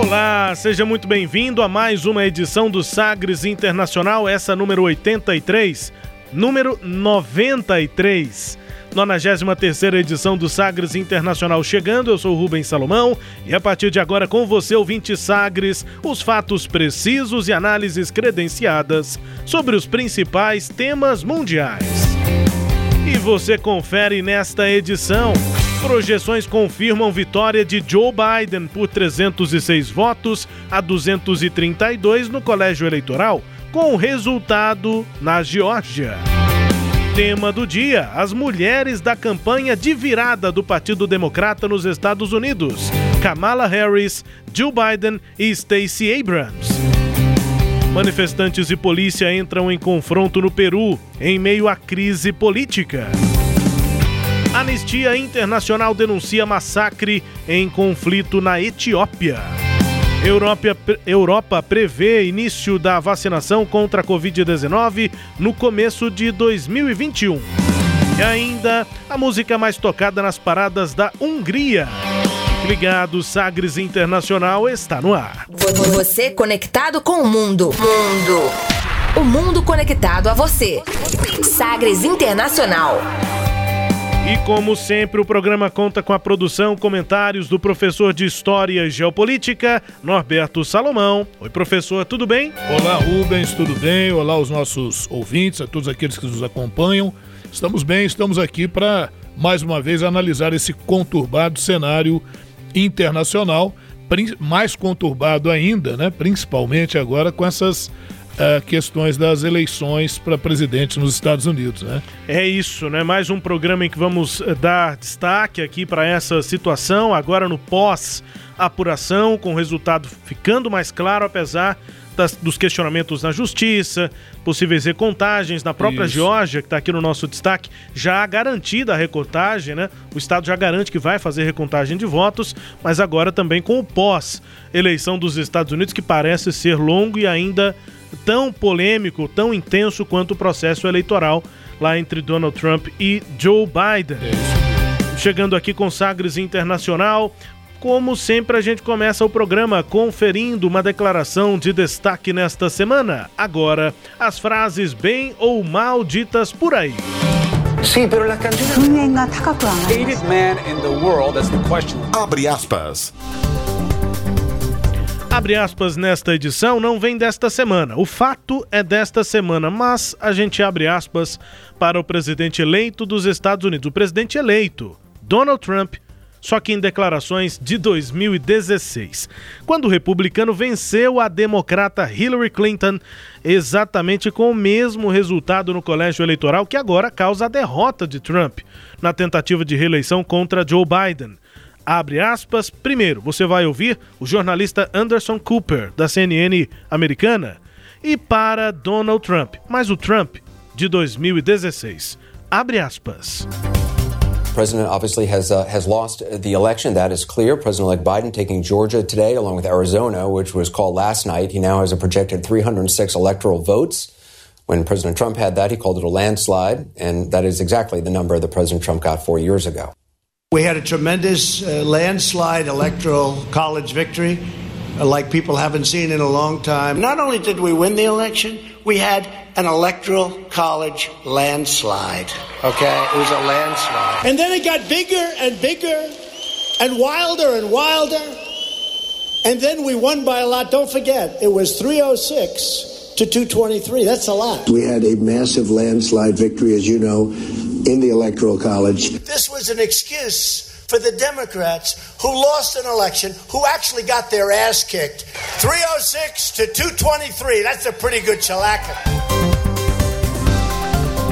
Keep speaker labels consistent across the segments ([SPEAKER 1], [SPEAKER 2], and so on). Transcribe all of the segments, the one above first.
[SPEAKER 1] Olá, seja muito bem-vindo a mais uma edição do Sagres Internacional, essa número 83, número 93. 93 edição do Sagres Internacional chegando. Eu sou Rubens Salomão e a partir de agora com você, ouvinte Sagres, os fatos precisos e análises credenciadas sobre os principais temas mundiais. E você confere nesta edição. Projeções confirmam vitória de Joe Biden por 306 votos a 232 no colégio eleitoral, com resultado na Geórgia. Tema do dia: as mulheres da campanha de virada do Partido Democrata nos Estados Unidos. Kamala Harris, Joe Biden e Stacey Abrams. Manifestantes e polícia entram em confronto no Peru em meio à crise política. Anistia Internacional denuncia massacre em conflito na Etiópia. Europa, Europa prevê início da vacinação contra a Covid-19 no começo de 2021. E ainda a música mais tocada nas paradas da Hungria. Ligado Sagres Internacional está no ar.
[SPEAKER 2] Você conectado com o mundo. Mundo. O mundo conectado a você. Sagres Internacional.
[SPEAKER 1] E como sempre, o programa conta com a produção, comentários do professor de História e Geopolítica, Norberto Salomão. Oi, professor, tudo bem?
[SPEAKER 3] Olá, Rubens, tudo bem? Olá aos nossos ouvintes, a todos aqueles que nos acompanham. Estamos bem, estamos aqui para mais uma vez analisar esse conturbado cenário internacional, mais conturbado ainda, né? principalmente agora com essas uh, questões das eleições para presidente nos Estados Unidos, né?
[SPEAKER 1] É isso, né? Mais um programa em que vamos eh, dar destaque aqui para essa situação, agora no pós-apuração, com o resultado ficando mais claro, apesar das, dos questionamentos na justiça, possíveis recontagens na própria Isso. Geórgia, que está aqui no nosso destaque, já garantida a recontagem, né? O Estado já garante que vai fazer recontagem de votos, mas agora também com o pós-eleição dos Estados Unidos, que parece ser longo e ainda tão polêmico, tão intenso quanto o processo eleitoral lá entre Donald Trump e Joe Biden. É Chegando aqui com Sagres Internacional, como sempre, a gente começa o programa conferindo uma declaração de destaque nesta semana. Agora, as frases bem ou mal ditas por aí.
[SPEAKER 4] Sim, Abre aspas.
[SPEAKER 1] Abre aspas nesta edição não vem desta semana. O fato é desta semana, mas a gente abre aspas para o presidente eleito dos Estados Unidos. O presidente eleito, Donald Trump, só que em declarações de 2016, quando o republicano venceu a democrata Hillary Clinton, exatamente com o mesmo resultado no colégio eleitoral que agora causa a derrota de Trump na tentativa de reeleição contra Joe Biden. Abre aspas, primeiro você vai ouvir o jornalista Anderson Cooper, da CNN americana, e para Donald Trump, mas o Trump de 2016. Abre aspas.
[SPEAKER 5] president obviously has uh, has lost the election. That is clear. President-elect Biden taking Georgia today, along with Arizona, which was called last night. He now has a projected 306 electoral votes. When President Trump had that, he called it a landslide, and that is exactly the number that President Trump got four years ago.
[SPEAKER 6] We had a tremendous uh, landslide electoral college victory, uh, like people haven't seen in a long time. Not only did we win the election, we had an electoral college landslide. Okay? It was a landslide. And then it got bigger and bigger and wilder and wilder. And then we won by a lot. Don't forget, it was 306 to 223. That's a lot.
[SPEAKER 7] We had a massive landslide victory, as you know, in the Electoral College.
[SPEAKER 6] This was an excuse for the Democrats who lost an election, who actually got their ass kicked. 306 to 223. That's a pretty good chalaka.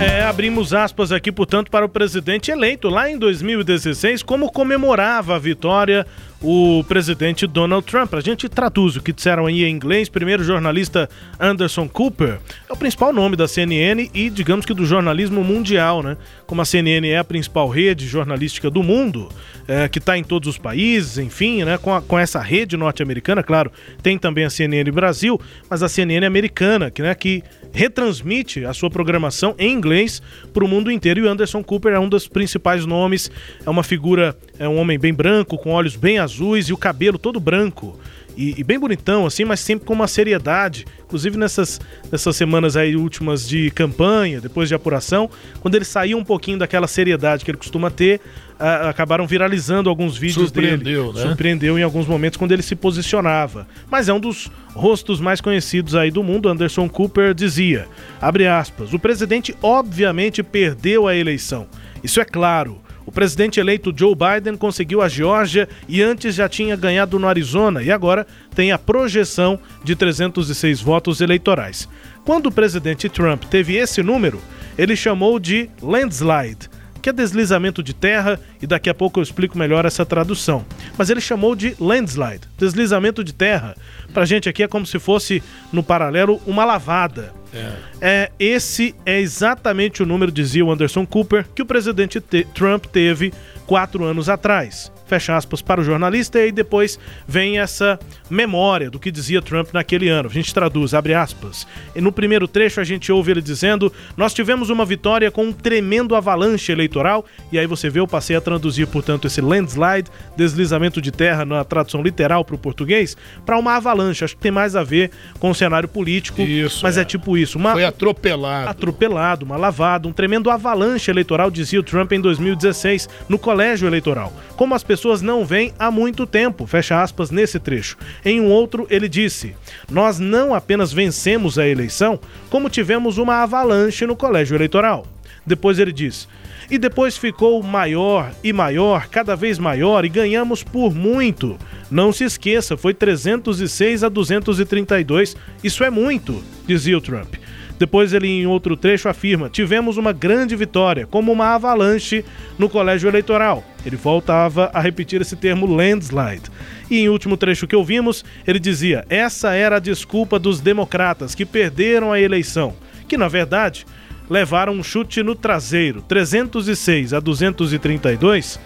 [SPEAKER 1] É, abrimos aspas aqui, portanto, para o presidente eleito lá em 2016, como comemorava a vitória o presidente Donald Trump. A gente traduz o que disseram aí em inglês. Primeiro, o jornalista Anderson Cooper é o principal nome da CNN e, digamos que, do jornalismo mundial, né? Como a CNN é a principal rede jornalística do mundo, é, que está em todos os países, enfim, né? Com, a, com essa rede norte-americana, claro, tem também a CNN Brasil, mas a CNN americana, que, né, que retransmite a sua programação em inglês para o mundo inteiro. E o Anderson Cooper é um dos principais nomes, é uma figura, é um homem bem branco, com olhos bem azuis e o cabelo todo branco. E, e, bem bonitão, assim, mas sempre com uma seriedade. Inclusive nessas, nessas semanas aí últimas de campanha, depois de apuração, quando ele saiu um pouquinho daquela seriedade que ele costuma ter, uh, acabaram viralizando alguns vídeos
[SPEAKER 3] Surpreendeu,
[SPEAKER 1] dele.
[SPEAKER 3] Né?
[SPEAKER 1] Surpreendeu em alguns momentos quando ele se posicionava. Mas é um dos rostos mais conhecidos aí do mundo. Anderson Cooper dizia, abre aspas, o presidente obviamente perdeu a eleição. Isso é claro. O presidente eleito Joe Biden conseguiu a Geórgia e antes já tinha ganhado no Arizona e agora tem a projeção de 306 votos eleitorais. Quando o presidente Trump teve esse número, ele chamou de landslide, que é deslizamento de terra, e daqui a pouco eu explico melhor essa tradução. Mas ele chamou de landslide, deslizamento de terra. Pra gente aqui é como se fosse, no paralelo, uma lavada. É. é. esse é exatamente o número, dizia o Anderson Cooper, que o presidente Trump teve quatro anos atrás fecha aspas, para o jornalista, e depois vem essa memória do que dizia Trump naquele ano. A gente traduz, abre aspas. E no primeiro trecho a gente ouve ele dizendo: Nós tivemos uma vitória com um tremendo avalanche eleitoral, e aí você vê, eu passei a traduzir, portanto, esse landslide, deslizamento de terra na tradução literal para o português, para uma avalanche. Acho que tem mais a ver com o cenário político,
[SPEAKER 3] isso,
[SPEAKER 1] mas é. é tipo isso. Uma...
[SPEAKER 3] Foi atropelado.
[SPEAKER 1] Atropelado, uma lavada, um tremendo avalanche eleitoral, dizia o Trump em 2016, no colégio eleitoral. Como as pessoas não vêm há muito tempo, fecha aspas nesse trecho. Em um outro, ele disse: Nós não apenas vencemos a eleição, como tivemos uma avalanche no colégio eleitoral. Depois ele diz: e depois ficou maior e maior, cada vez maior, e ganhamos por muito. Não se esqueça, foi 306 a 232. Isso é muito, dizia o Trump. Depois ele em outro trecho afirma: "Tivemos uma grande vitória, como uma avalanche no colégio eleitoral". Ele voltava a repetir esse termo landslide. E em último trecho que ouvimos, ele dizia: "Essa era a desculpa dos democratas que perderam a eleição, que na verdade levaram um chute no traseiro, 306 a 232".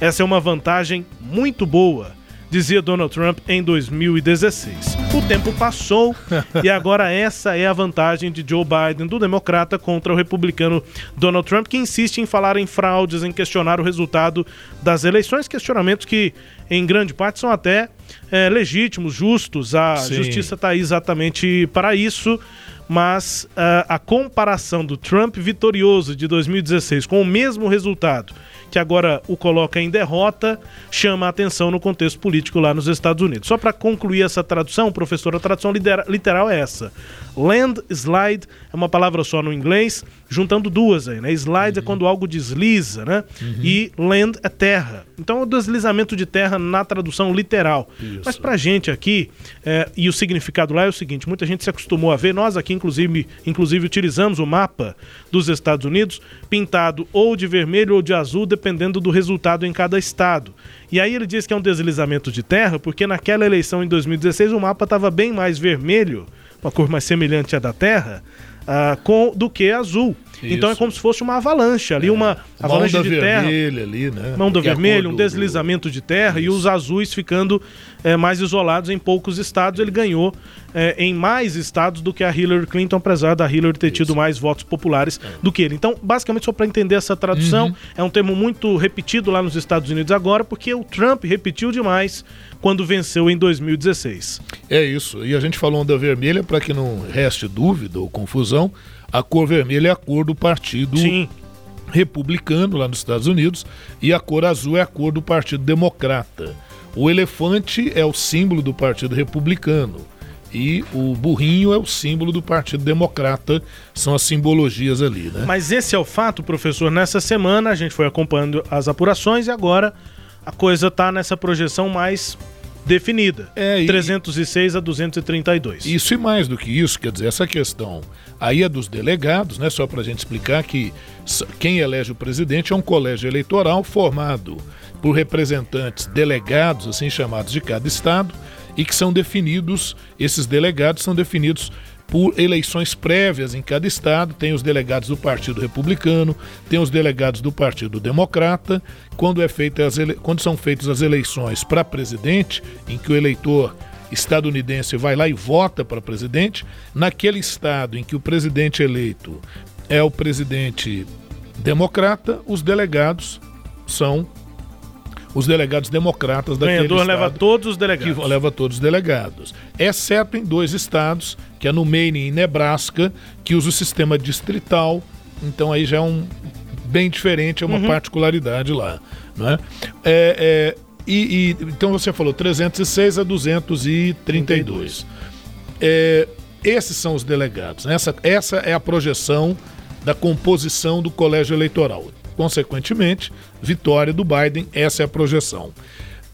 [SPEAKER 1] Essa é uma vantagem muito boa dizia Donald Trump em 2016. O tempo passou e agora essa é a vantagem de Joe Biden, do democrata, contra o republicano Donald Trump, que insiste em falar em fraudes, em questionar o resultado das eleições, questionamentos que, em grande parte, são até é, legítimos, justos. A Sim. justiça está aí exatamente para isso mas uh, a comparação do Trump vitorioso de 2016 com o mesmo resultado que agora o coloca em derrota, chama a atenção no contexto político lá nos Estados Unidos. Só para concluir essa tradução, professor, a tradução literal é essa. Landslide é uma palavra só no inglês, juntando duas aí, né? Slide é uhum. é quando algo desliza, né? Uhum. E land é terra. Então, é o deslizamento de terra na tradução literal. Isso. Mas pra gente aqui, é, e o significado lá é o seguinte: muita gente se acostumou a ver, nós aqui, inclusive, inclusive utilizamos o mapa dos Estados Unidos, pintado ou de vermelho ou de azul, dependendo do resultado em cada estado. E aí ele diz que é um deslizamento de terra, porque naquela eleição em 2016 o mapa estava bem mais vermelho, uma cor mais semelhante à da terra, uh, com, do que azul. Isso. Então é como se fosse uma avalanche ali, é. uma avalanche
[SPEAKER 3] uma
[SPEAKER 1] de terra.
[SPEAKER 3] ali, né?
[SPEAKER 1] Mão do vermelho, um deslizamento de terra Isso. e os azuis ficando é, mais isolados em poucos estados. Ele ganhou é, em mais estados do que a Hillary Clinton, apesar da Hillary ter tido Isso. mais votos populares é. do que ele. Então, basicamente, só para entender essa tradução, uhum. é um termo muito repetido lá nos Estados Unidos agora, porque o Trump repetiu demais quando venceu em 2016.
[SPEAKER 3] É isso. E a gente falou onda vermelha, para que não reste dúvida ou confusão, a cor vermelha é a cor do partido Sim. republicano lá nos Estados Unidos e a cor azul é a cor do Partido Democrata. O elefante é o símbolo do Partido Republicano e o burrinho é o símbolo do Partido Democrata, são as simbologias ali, né?
[SPEAKER 1] Mas esse é o fato, professor. Nessa semana a gente foi acompanhando as apurações e agora a coisa está nessa projeção mais definida. É, e... 306 a 232.
[SPEAKER 3] Isso e mais do que isso, quer dizer, essa questão aí é dos delegados, né? Só para a gente explicar que quem elege o presidente é um colégio eleitoral formado por representantes delegados, assim chamados de cada estado, e que são definidos, esses delegados são definidos por eleições prévias em cada estado. Tem os delegados do Partido Republicano, tem os delegados do Partido Democrata. Quando, é feita as ele... Quando são feitas as eleições para presidente, em que o eleitor estadunidense vai lá e vota para presidente, naquele estado em que o presidente eleito é o presidente democrata, os delegados são os delegados democratas daquele
[SPEAKER 1] Ganhador estado. leva todos os delegados.
[SPEAKER 3] Que leva todos os delegados. Exceto em dois estados, que é no Maine e Nebraska, que usa o sistema distrital. Então aí já é um bem diferente, é uma uhum. particularidade lá. Né? É, é, e, e, então você falou 306 a 232. É, esses são os delegados. Né? Essa, essa é a projeção da composição do colégio eleitoral. Consequentemente, vitória do Biden, essa é a projeção.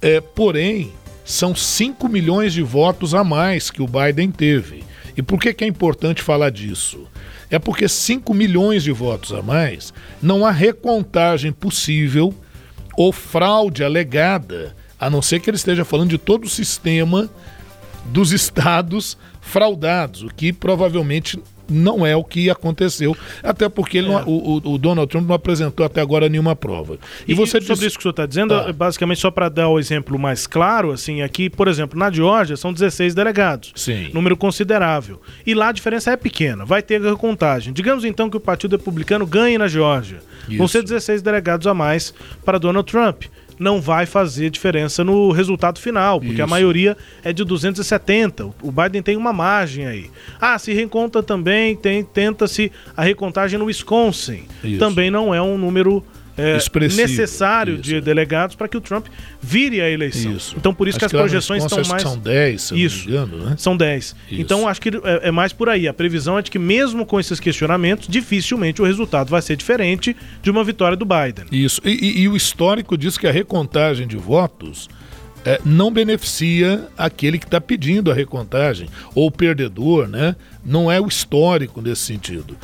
[SPEAKER 3] É, porém, são 5 milhões de votos a mais que o Biden teve. E por que, que é importante falar disso? É porque 5 milhões de votos a mais, não há recontagem possível ou fraude alegada, a não ser que ele esteja falando de todo o sistema dos estados fraudados, o que provavelmente não é o que aconteceu, até porque é. não, o, o, Donald Trump não apresentou até agora nenhuma prova.
[SPEAKER 1] E, e você sobre disse... isso que o senhor está dizendo, ah. basicamente só para dar o exemplo mais claro, assim, aqui, por exemplo, na Geórgia são 16 delegados,
[SPEAKER 3] Sim.
[SPEAKER 1] número considerável. E lá a diferença é pequena, vai ter recontagem. Digamos então que o Partido Republicano ganhe na Geórgia, vão ser 16 delegados a mais para Donald Trump não vai fazer diferença no resultado final, porque Isso. a maioria é de 270. O Biden tem uma margem aí. Ah, se reconta também, tem tenta-se a recontagem no Wisconsin. Isso. Também não é um número é, necessário isso. de delegados para que o Trump vire a eleição. Isso. Então por isso acho que as projeções estão mais.
[SPEAKER 3] São 10, se isso. não me engano, né?
[SPEAKER 1] São 10. Então acho que é, é, mais por aí. A previsão é de que, mesmo com esses questionamentos, dificilmente o resultado vai ser diferente de uma vitória do Biden.
[SPEAKER 3] Isso. E, e, e o histórico diz que a recontagem de votos é, não beneficia aquele que está pedindo a recontagem, ou o perdedor, né? Não é o histórico nesse sentido.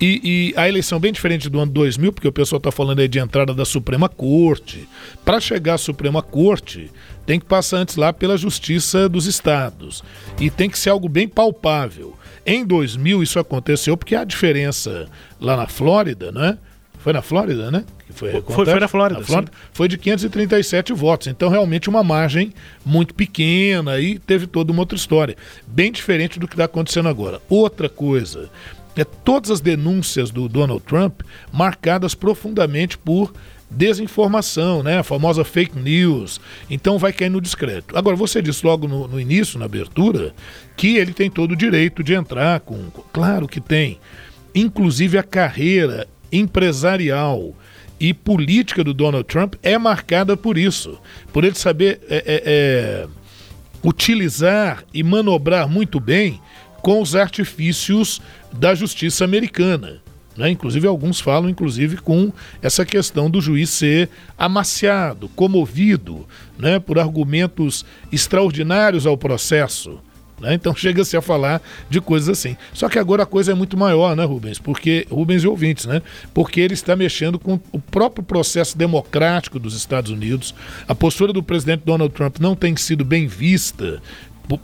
[SPEAKER 3] E, e a eleição bem diferente do ano 2000, porque o pessoal está falando aí de entrada da Suprema Corte. Para chegar à Suprema Corte, tem que passar antes lá pela Justiça dos Estados. E tem que ser algo bem palpável. Em 2000 isso aconteceu porque a diferença lá na Flórida, né? Foi na Flórida, né?
[SPEAKER 1] Foi, foi, foi, na Flórida. Na Flórida
[SPEAKER 3] foi de 537 votos. Então, realmente, uma margem muito pequena e teve toda uma outra história. Bem diferente do que está acontecendo agora. Outra coisa, é todas as denúncias do Donald Trump marcadas profundamente por desinformação, né? A famosa fake news. Então vai cair no discreto. Agora, você disse logo no, no início, na abertura, que ele tem todo o direito de entrar com. Claro que tem. Inclusive a carreira empresarial e política do Donald Trump é marcada por isso, por ele saber é, é, é, utilizar e manobrar muito bem com os artifícios da justiça americana. Né? Inclusive, alguns falam, inclusive, com essa questão do juiz ser amaciado, comovido né? por argumentos extraordinários ao processo. Né? Então chega-se a falar de coisas assim. Só que agora a coisa é muito maior, né, Rubens? Porque, Rubens e ouvintes, né? Porque ele está mexendo com o próprio processo democrático dos Estados Unidos. A postura do presidente Donald Trump não tem sido bem vista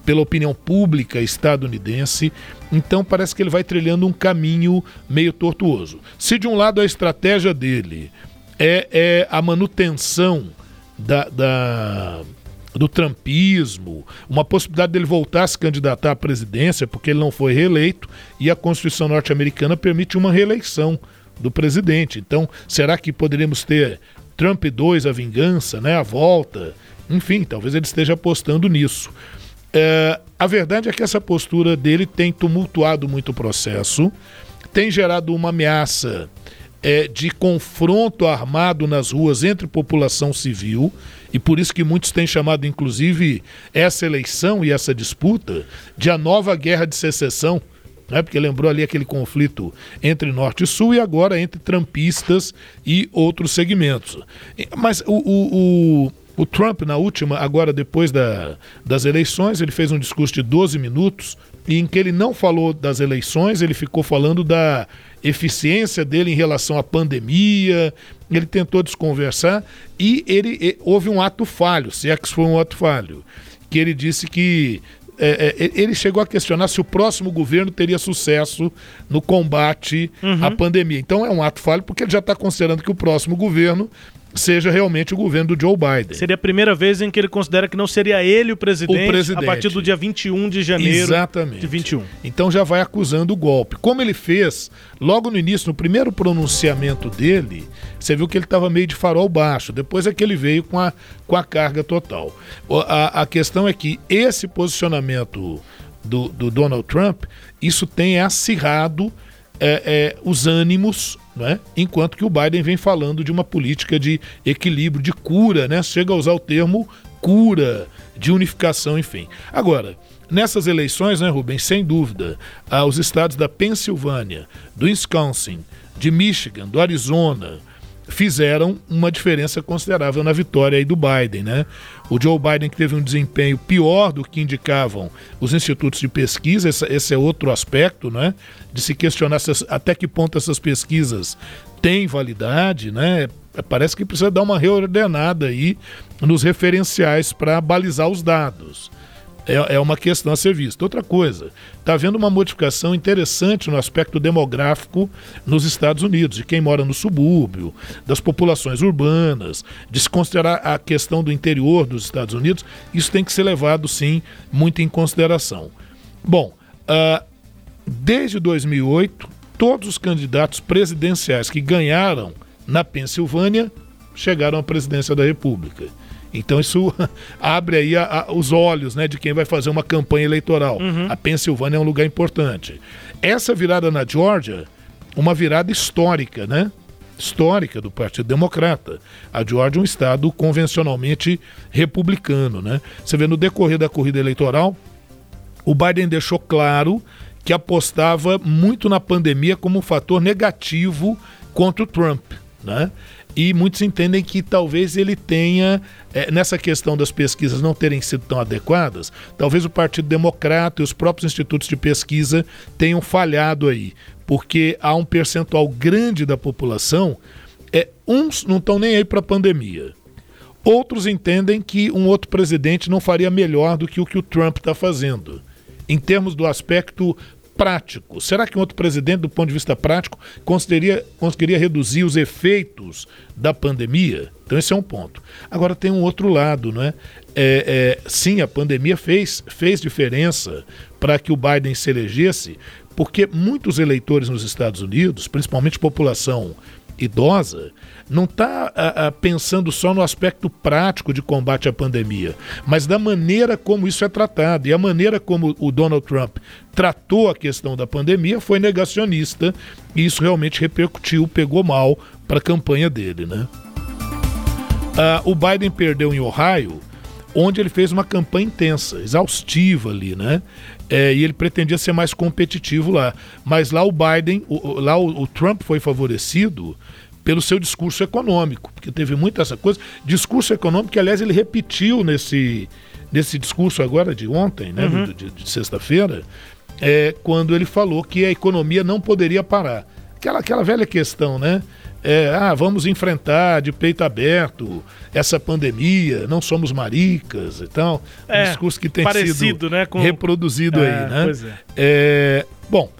[SPEAKER 3] pela opinião pública estadunidense. Então parece que ele vai trilhando um caminho meio tortuoso. Se de um lado a estratégia dele é, é a manutenção da, da do trumpismo, uma possibilidade dele voltar a se candidatar à presidência, porque ele não foi reeleito, e a Constituição norte-americana permite uma reeleição do presidente. Então, será que poderíamos ter Trump 2, a vingança, né, a volta? Enfim, talvez ele esteja apostando nisso. É, a verdade é que essa postura dele tem tumultuado muito o processo, tem gerado uma ameaça é, de confronto armado nas ruas entre população civil, e por isso que muitos têm chamado, inclusive, essa eleição e essa disputa de a nova guerra de secessão, né? porque lembrou ali aquele conflito entre Norte e Sul e agora entre trampistas e outros segmentos. Mas o, o, o O Trump, na última, agora depois da, das eleições, ele fez um discurso de 12 minutos em que ele não falou das eleições, ele ficou falando da eficiência dele em relação à pandemia, ele tentou desconversar e ele, ele houve um ato falho, se é que foi um ato falho, que ele disse que é, é, ele chegou a questionar se o próximo governo teria sucesso no combate uhum. à pandemia. Então é um ato falho porque ele já está considerando que o próximo governo seja realmente o governo do Joe Biden.
[SPEAKER 1] Seria a primeira vez em que ele considera que não seria ele o presidente, o presidente. a partir do dia 21 de janeiro
[SPEAKER 3] Exatamente.
[SPEAKER 1] de 21.
[SPEAKER 3] Então já vai acusando o golpe. Como ele fez logo no início, no primeiro pronunciamento dele, você viu que ele estava meio de farol baixo. Depois é que ele veio com a, com a carga total. A, a questão é que esse posicionamento do, do Donald Trump, isso tem acirrado é, é, os ânimos, né? enquanto que o Biden vem falando de uma política de equilíbrio, de cura, né? chega a usar o termo cura, de unificação, enfim. Agora, nessas eleições, né, Rubens, sem dúvida, os estados da Pensilvânia, do Wisconsin, de Michigan, do Arizona, fizeram uma diferença considerável na vitória aí do Biden, né? O Joe Biden que teve um desempenho pior do que indicavam os institutos de pesquisa, esse, esse é outro aspecto, né? De se questionar até que ponto essas pesquisas têm validade, né? Parece que precisa dar uma reordenada aí nos referenciais para balizar os dados é, é uma questão a ser vista. Outra coisa, está havendo uma modificação interessante no aspecto demográfico nos Estados Unidos, de quem mora no subúrbio, das populações urbanas, de se considerar a questão do interior dos Estados Unidos, isso tem que ser levado, sim, muito em consideração. Bom, uh, desde 2008, todos os candidatos presidenciais que ganharam na Pensilvânia chegaram à presidência da República. Então isso abre aí a, a, os olhos né, de quem vai fazer uma campanha eleitoral. Uhum. A Pensilvânia é um lugar importante. Essa virada na Georgia, uma virada histórica, né? Histórica do Partido Democrata. A Georgia é um estado convencionalmente republicano, né? Você vê no decorrer da corrida eleitoral, o Biden deixou claro que apostava muito na pandemia como um fator negativo contra o Trump, né? E muitos entendem que talvez ele tenha, é, nessa questão das pesquisas não terem sido tão adequadas, talvez o Partido Democrata e os próprios institutos de pesquisa tenham falhado aí, porque há um percentual grande da população, é, uns não estão nem aí para a pandemia. Outros entendem que um outro presidente não faria melhor do que o que o Trump está fazendo. Em termos do aspecto prático. Será que um outro presidente, do ponto de vista prático, conseguiria, conseguiria reduzir os efeitos da pandemia? Então, esse é um ponto. Agora, tem um outro lado, não é? é, é sim, a pandemia fez, fez diferença para que o Biden se elegesse, porque muitos eleitores nos Estados Unidos, principalmente população idosa não está pensando só no aspecto prático de combate à pandemia, mas da maneira como isso é tratado. E a maneira como o Donald Trump tratou a questão da pandemia foi negacionista, e isso realmente repercutiu, pegou mal para a campanha dele. Né? Ah, o Biden perdeu em Ohio, onde ele fez uma campanha intensa, exaustiva ali, né? É, e ele pretendia ser mais competitivo lá. Mas lá o Biden, o, lá o, o Trump foi favorecido pelo seu discurso econômico, porque teve muita essa coisa. Discurso econômico que, aliás, ele repetiu nesse, nesse discurso agora de ontem, né, uhum. de, de sexta-feira, é, quando ele falou que a economia não poderia parar. Aquela, aquela velha questão, né? É, ah, vamos enfrentar de peito aberto essa pandemia, não somos maricas e tal.
[SPEAKER 1] Um é, discurso que tem sido
[SPEAKER 3] né, com... reproduzido é, aí, né? Pois é. é. Bom,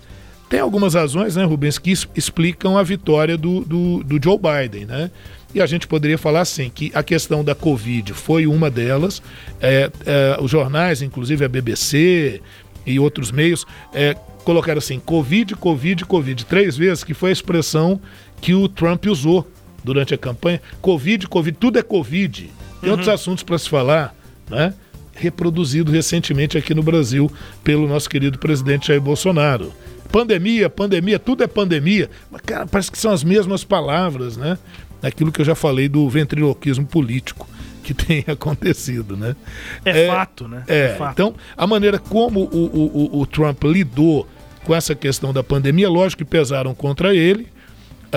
[SPEAKER 3] tem algumas razões, né, Rubens, que explicam a vitória do, do, do Joe Biden, né? E a gente poderia falar assim, que a questão da Covid foi uma delas. É, é, os jornais, inclusive a BBC e outros meios, é, colocaram assim, Covid, Covid, Covid, três vezes, que foi a expressão que o Trump usou durante a campanha. Covid, Covid, tudo é Covid. Tem uhum. outros assuntos para se falar, né? Reproduzido recentemente aqui no Brasil pelo nosso querido presidente Jair Bolsonaro. Pandemia, pandemia, tudo é pandemia. Mas, cara, parece que são as mesmas palavras, né? Aquilo que eu já falei do ventriloquismo político que tem acontecido, né?
[SPEAKER 1] É, é fato, né?
[SPEAKER 3] É, é fato. Então, a maneira como o, o, o, Trump lidou com essa questão da pandemia, lógico que pesaram contra ele.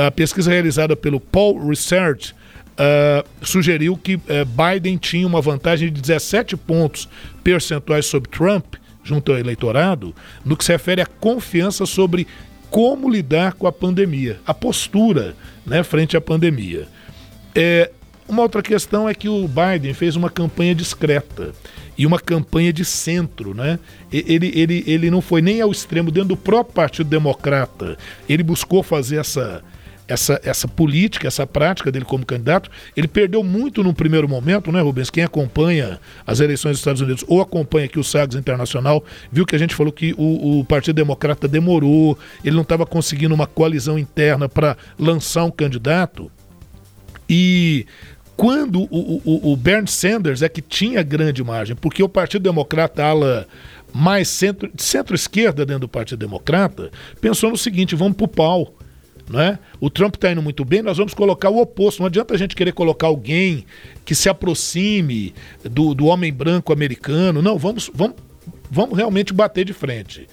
[SPEAKER 3] A pesquisa realizada pelo Paul Research uh, sugeriu que uh, Biden tinha uma vantagem de 17 pontos percentuais sobre Trump, junto ao eleitorado, no que se refere à confiança sobre como lidar com a pandemia, a postura né, frente à pandemia. É, uma outra questão é que o Biden fez uma campanha discreta e uma campanha de centro, né? Ele, ele, ele não foi nem ao extremo dentro do próprio Partido Democrata. Ele buscou fazer essa, essa, essa política, essa prática dele como candidato. Ele perdeu muito no primeiro momento, né, Rubens? Quem acompanha as eleições dos Estados Unidos ou acompanha aqui o Sagres Internacional, viu que a gente falou que o, o Partido Democrata demorou, ele não estava conseguindo uma coalizão interna para lançar um candidato. E quando o, o, o Bernie Sanders é que tinha grande margem, porque o Partido Democrata, ala mais centro, centro-esquerda dentro do Partido Democrata, pensou no seguinte: vamos pro pau. Né? O Trump está indo muito bem, nós vamos colocar o oposto. Não adianta a gente querer colocar alguém que se aproxime do, do homem branco americano. Não, vamos, vamos, vamos realmente bater de frente.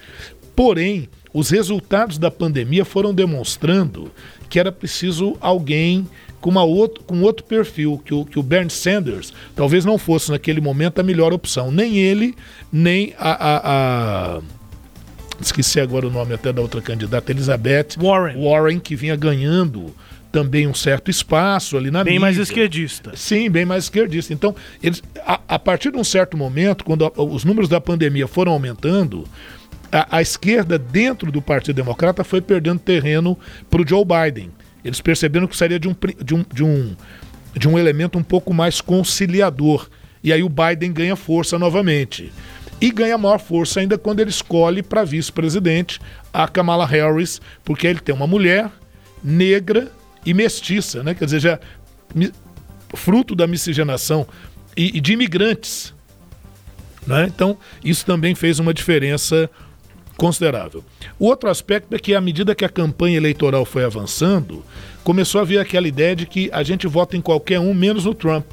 [SPEAKER 3] Porém, os resultados da pandemia foram demonstrando que era preciso alguém com, uma outro, com outro perfil, que o, que o Bernie Sanders talvez não fosse naquele momento a melhor opção. Nem ele, nem a, a, a esqueci agora o nome até da outra candidata, Elizabeth
[SPEAKER 1] Warren,
[SPEAKER 3] Warren que vinha ganhando também um certo espaço ali na
[SPEAKER 1] bem
[SPEAKER 3] mídia.
[SPEAKER 1] mais esquerdista.
[SPEAKER 3] Sim, bem mais esquerdista. Então, eles, a, a partir de um certo momento, quando a, os números da pandemia foram aumentando, a, a esquerda dentro do Partido Democrata foi perdendo terreno para o Joe Biden. Eles perceberam que seria de um, de um, de um, de um elemento um pouco mais conciliador. E aí o Biden ganha força novamente. E ganha maior força ainda quando ele escolhe para vice-presidente a Kamala Harris, porque ele tem uma mulher negra e mestiça, né? Quer dizer, já fruto da miscigenação e, e de imigrantes. Né? Então, isso também fez uma diferença considerável. O outro aspecto é que, à medida que a campanha eleitoral foi avançando, começou a vir aquela ideia de que a gente vota em qualquer um, menos no Trump.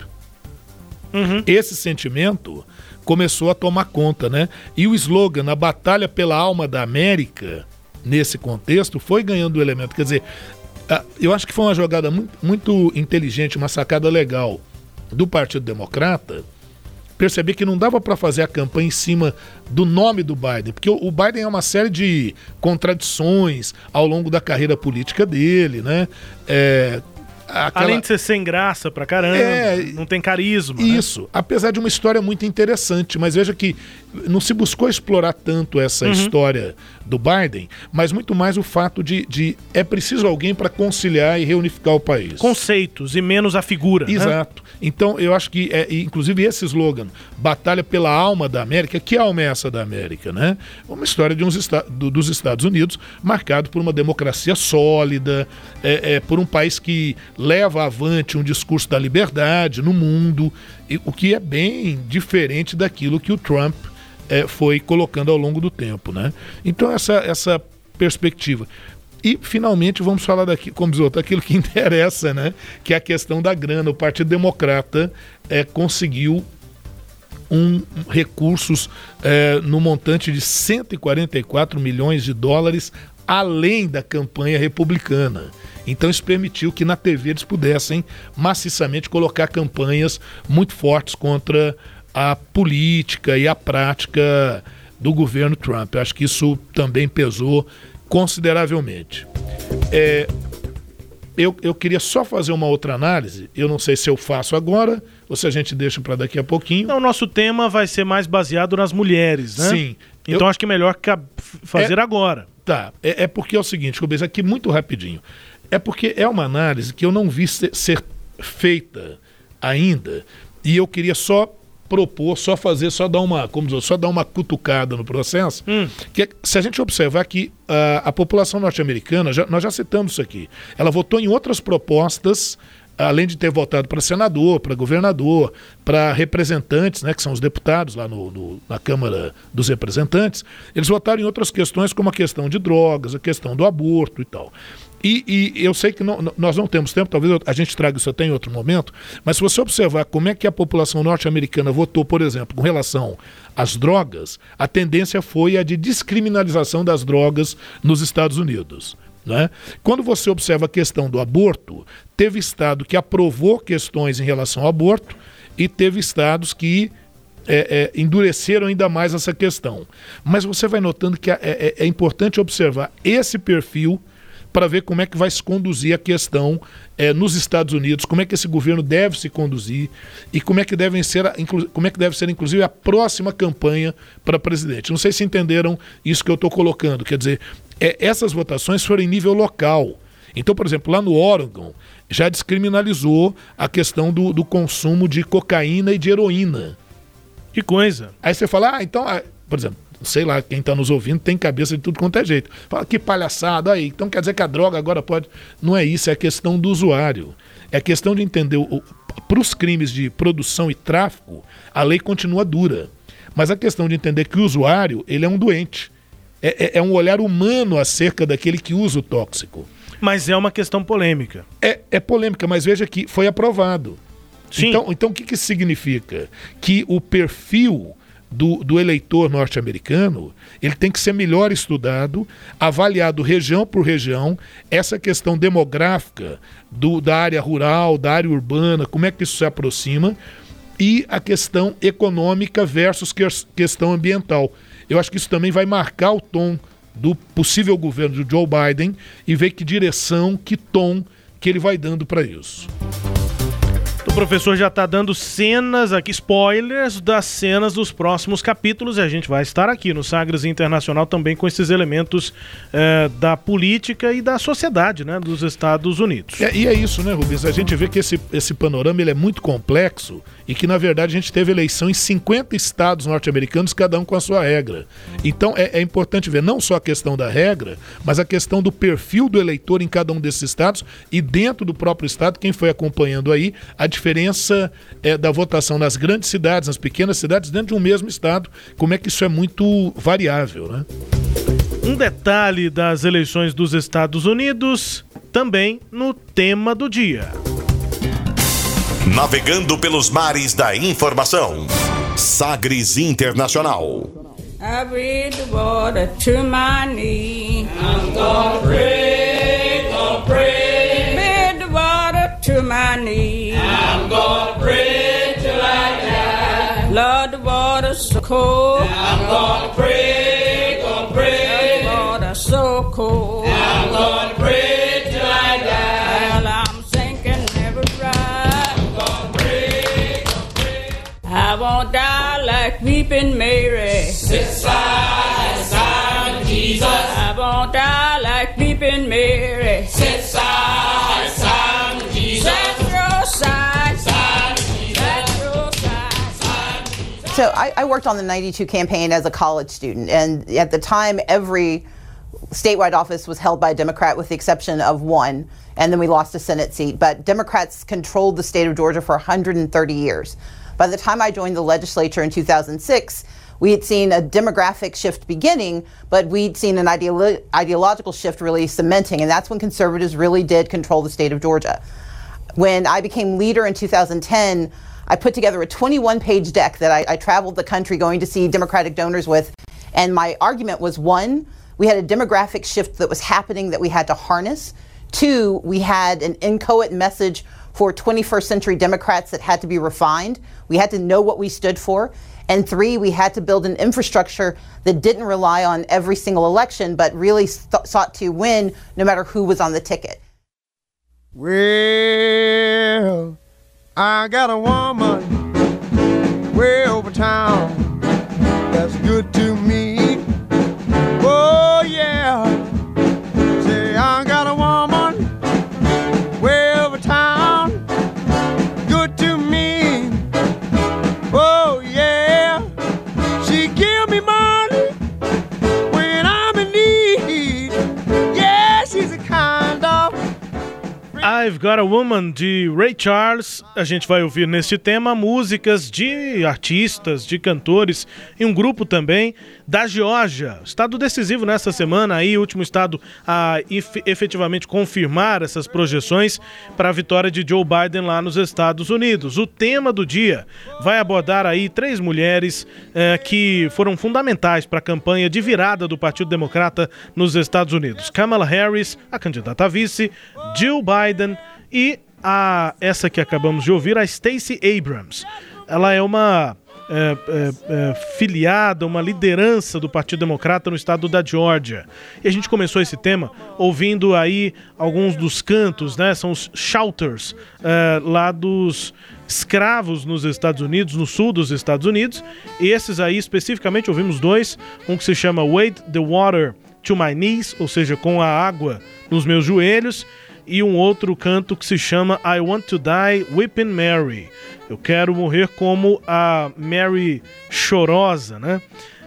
[SPEAKER 3] Uhum. Esse sentimento começou a tomar conta, né? E o slogan, a batalha pela alma da América, nesse contexto, foi ganhando o elemento. Quer dizer, eu acho que foi uma jogada muito, inteligente, uma sacada legal do Partido Democrata perceber que não dava para fazer a campanha em cima do nome do Biden, porque o Biden é uma série de contradições ao longo da carreira política dele, né? É,
[SPEAKER 1] Aquela... Além de ser sem graça pra caramba, é, não tem carisma.
[SPEAKER 3] Né? Isso, né? apesar de uma história muito interessante, mas veja que não se buscou explorar tanto essa uhum. história do Biden, mas muito mais o fato de, de é preciso alguém para conciliar e reunificar o país.
[SPEAKER 1] Conceitos e menos a figura.
[SPEAKER 3] Né? Exato. Né? Então eu acho que, é, inclusive esse slogan, Batalha pela Alma da América, que alma é essa da América, né? Uma história de uns esta do, dos Estados Unidos marcado por uma democracia sólida, é, é, por um país que leva avante um discurso da liberdade no mundo, e, o que é bem diferente daquilo que o Trump é, foi colocando ao longo do tempo. Né? Então, essa, essa perspectiva. E, finalmente, vamos falar daqui, como diz outro, aquilo que interessa, né? que é a questão da grana. O Partido Democrata é, conseguiu um, recursos é, no montante de 144 milhões de dólares além da campanha republicana. Então isso permitiu que na TV eles pudessem maciçamente colocar campanhas muito fortes contra a política e a prática do governo Trump. Eu acho que isso também pesou consideravelmente. É, eu, eu queria só fazer uma outra análise. Eu não sei se eu faço agora ou se a gente deixa para daqui a pouquinho.
[SPEAKER 1] Não, o nosso tema vai ser mais baseado nas mulheres, né?
[SPEAKER 3] Sim.
[SPEAKER 1] Então eu... acho que é melhor fazer
[SPEAKER 3] é...
[SPEAKER 1] agora.
[SPEAKER 3] Tá. É, é, porque é o seguinte, Rubens, aqui muito rapidinho. É porque é uma análise que eu não vi ser, ser feita ainda e eu queria só propor, só fazer, só dar uma, como dizer, só dar uma cutucada no processo, hum. que é, se a gente observar que uh, a população norte-americana, nós já citamos isso aqui, ela votou em outras propostas além de ter votado para senador, para governador, para representantes, né, que são os deputados lá no, no, na Câmara dos Representantes, eles votaram em outras questões, como a questão de drogas, a questão do aborto e tal. E, e, eu sei que não, nós não temos tempo, talvez a gente traga isso até em outro momento, mas se você observar como é que a população norte-americana votou, por exemplo, com relação às drogas, a tendência foi a de descriminalização das drogas nos Estados Unidos. Né? Quando você observa a questão do aborto, teve Estado que aprovou questões em relação ao aborto e teve Estados que é, é, endureceram ainda mais essa questão. Mas você vai notando que é, é, é importante observar esse perfil para ver como é que vai se conduzir a questão é, nos Estados Unidos, como é que esse governo deve se conduzir e como é que, devem ser, como é que deve ser, inclusive, a próxima campanha para presidente. Não sei se entenderam isso que eu estou colocando. Quer dizer, é, essas votações foram em nível local. Então, por exemplo, lá no Oregon, já descriminalizou a questão do, do consumo de cocaína e de heroína.
[SPEAKER 1] Que coisa.
[SPEAKER 3] Aí você fala, ah, então, ah, por exemplo, sei lá, quem está nos ouvindo tem cabeça de tudo quanto é jeito. Fala, que palhaçada aí. Então quer dizer que a droga agora pode. Não é isso, é a questão do usuário. É a questão de entender. Para os crimes de produção e tráfico, a lei continua dura. Mas a questão de entender que o usuário, ele é um doente. É, é, é um olhar humano acerca daquele que usa o tóxico.
[SPEAKER 1] Mas é uma questão polêmica.
[SPEAKER 3] É, é polêmica, mas veja que foi aprovado.
[SPEAKER 1] Sim.
[SPEAKER 3] Então, então o que, que significa? Que o perfil do, do eleitor norte-americano, ele tem que ser melhor estudado, avaliado região por região, essa questão demográfica do, da área rural, da área urbana, como é que isso se aproxima, e a questão econômica versus que, questão ambiental. Eu acho que isso também vai marcar o tom do possível governo de Joe Biden e ver que direção, que tom que ele vai dando para isso.
[SPEAKER 1] O professor já está dando cenas aqui, spoilers das cenas dos próximos capítulos e a gente vai estar aqui no Sagres Internacional também com esses elementos eh, da política e da sociedade né, dos Estados Unidos.
[SPEAKER 3] É, e é isso, né, Rubens? A gente vê que esse, esse panorama ele é muito complexo e que, na verdade, a gente teve eleição em 50 estados norte-americanos, cada um com a sua regra. Então é, é importante ver não só a questão da regra, mas a questão do perfil do eleitor em cada um desses estados e dentro do próprio estado, quem foi acompanhando aí, a diferença é, da votação nas grandes cidades, nas pequenas cidades, dentro de um mesmo estado, como é que isso é muito variável, né?
[SPEAKER 1] Um detalhe das eleições dos Estados Unidos, também no tema do dia.
[SPEAKER 4] Navegando pelos mares da informação. Sagres Internacional. I read the water to my knee. I'm gonna pray, gonna pray. Read the water to my knee. I'm gonna pray till I die. Lord, the water's so cold. I'm gonna pray, gonna pray. Lord, the water's so cold. I'm gonna pray till I die. Well, I'm sinking never right. I'm gonna pray, gonna pray. I won't die like weeping Mary. Sit side,
[SPEAKER 8] So I, I, worked on the 92 campaign as a college student, and at the time, every statewide office was held by a Democrat with the exception of one, and then we lost a Senate seat. But Democrats controlled the state of Georgia for 130 years. By the time I joined the legislature in 2006, we had seen a demographic shift beginning, but we'd seen an ideolo- ideological shift really cementing, and that's when conservatives really did control the state of Georgia. When I became leader in 2010, I put together a 21 page deck that I, I traveled the country going to see Democratic donors with. And my argument was one, we had a demographic shift that was happening that we had to harness. Two, we had an inchoate message for 21st century Democrats that had to be refined. We had to know what we stood for. And three, we had to build an infrastructure that didn't rely on every single election, but really th- sought to win no matter who was on the ticket.
[SPEAKER 9] Well, I got a woman way over town that's good to
[SPEAKER 1] I've Got a Woman de Ray Charles. A gente vai ouvir neste tema músicas de artistas, de cantores e um grupo também da Geórgia. Estado decisivo nessa semana, aí, último estado a efetivamente confirmar essas projeções para a vitória de Joe Biden lá nos Estados Unidos. O tema do dia vai abordar aí três mulheres eh, que foram fundamentais para a campanha de virada do Partido Democrata nos Estados Unidos: Kamala Harris, a candidata a vice, Jill Biden e a essa que acabamos de ouvir, a Stacey Abrams. Ela é uma é, é, é, filiada, uma liderança do Partido Democrata no estado da Geórgia. E a gente começou esse tema ouvindo aí alguns dos cantos, né? São os shouters é, lá dos escravos nos Estados Unidos, no sul dos Estados Unidos. E esses aí especificamente ouvimos dois, um que se chama Wade the Water to My Knees, ou seja, com a água nos meus joelhos, e um outro canto que se chama I Want to Die Whipping Mary. Eu quero morrer como a Mary chorosa, né?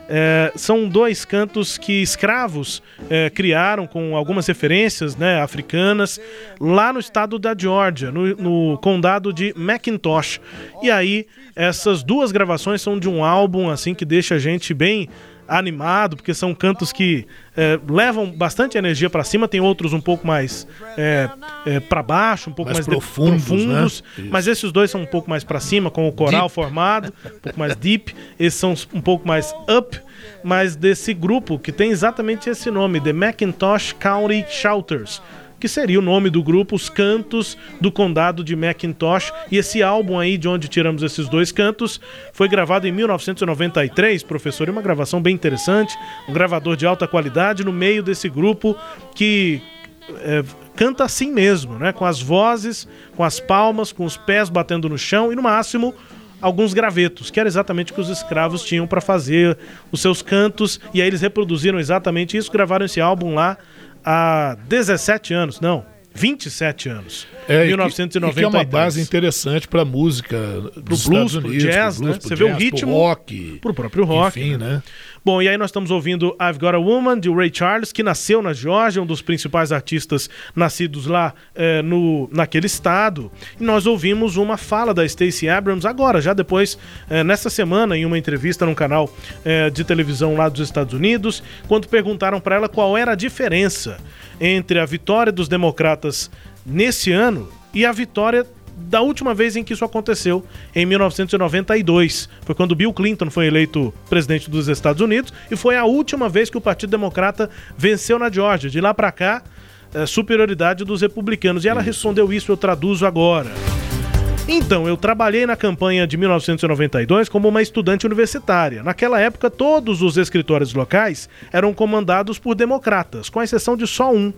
[SPEAKER 1] É, são dois cantos que escravos é, criaram com algumas referências né, africanas lá no estado da Geórgia, no, no, condado de Macintosh. E aí, essas duas gravações são de um álbum assim que deixa a gente bem animado, porque são cantos que é, levam bastante energia para cima, tem outros um pouco mais é, é, para baixo, um pouco mais, mais profundos, profundos né? mas esses dois são um pouco mais para cima, com o coral deep. formado, um pouco mais deep, esses são um pouco mais up, mas desse grupo que tem exatamente esse nome, The Macintosh County Shouters que seria o nome do grupo, Os Cantos do Condado de Macintosh. E esse álbum aí, de onde tiramos esses dois cantos, foi gravado em 1993, professor, e uma gravação bem interessante, um gravador de alta qualidade no meio desse grupo que é, canta assim mesmo, né? Com as vozes, com as palmas, com os pés batendo no chão e no máximo alguns gravetos, que era exatamente o que os escravos tinham para fazer os seus cantos, e aí eles reproduziram exatamente isso, gravaram esse álbum lá há 17 anos, não, 27 anos.
[SPEAKER 3] É, 1993. E que, é uma base interessante para música
[SPEAKER 1] pro blues, Unidos, pro jazz, pro blues, né? Pro Você jazz, vê o ritmo pro
[SPEAKER 3] rock,
[SPEAKER 1] pro próprio rock.
[SPEAKER 3] Enfim, né?
[SPEAKER 1] Bom, e aí nós estamos ouvindo I've Got a Woman de Ray Charles, que nasceu na Geórgia, um dos principais artistas nascidos lá é, no, naquele estado. E nós ouvimos uma fala da Stacey Abrams agora, já depois, é, nessa semana, em uma entrevista num canal é, de televisão lá dos Estados Unidos, quando perguntaram para ela qual era a diferença entre a vitória dos democratas nesse ano e a vitória da última vez em que isso aconteceu, em 1992. Foi quando Bill Clinton foi eleito presidente dos Estados Unidos e foi a última vez que o Partido Democrata venceu na Geórgia. De lá para cá, é, superioridade dos republicanos. E ela respondeu isso, eu traduzo agora. Então, eu trabalhei na campanha de 1992 como uma estudante universitária. Naquela época, todos os escritórios locais eram comandados por democratas, com exceção de só um.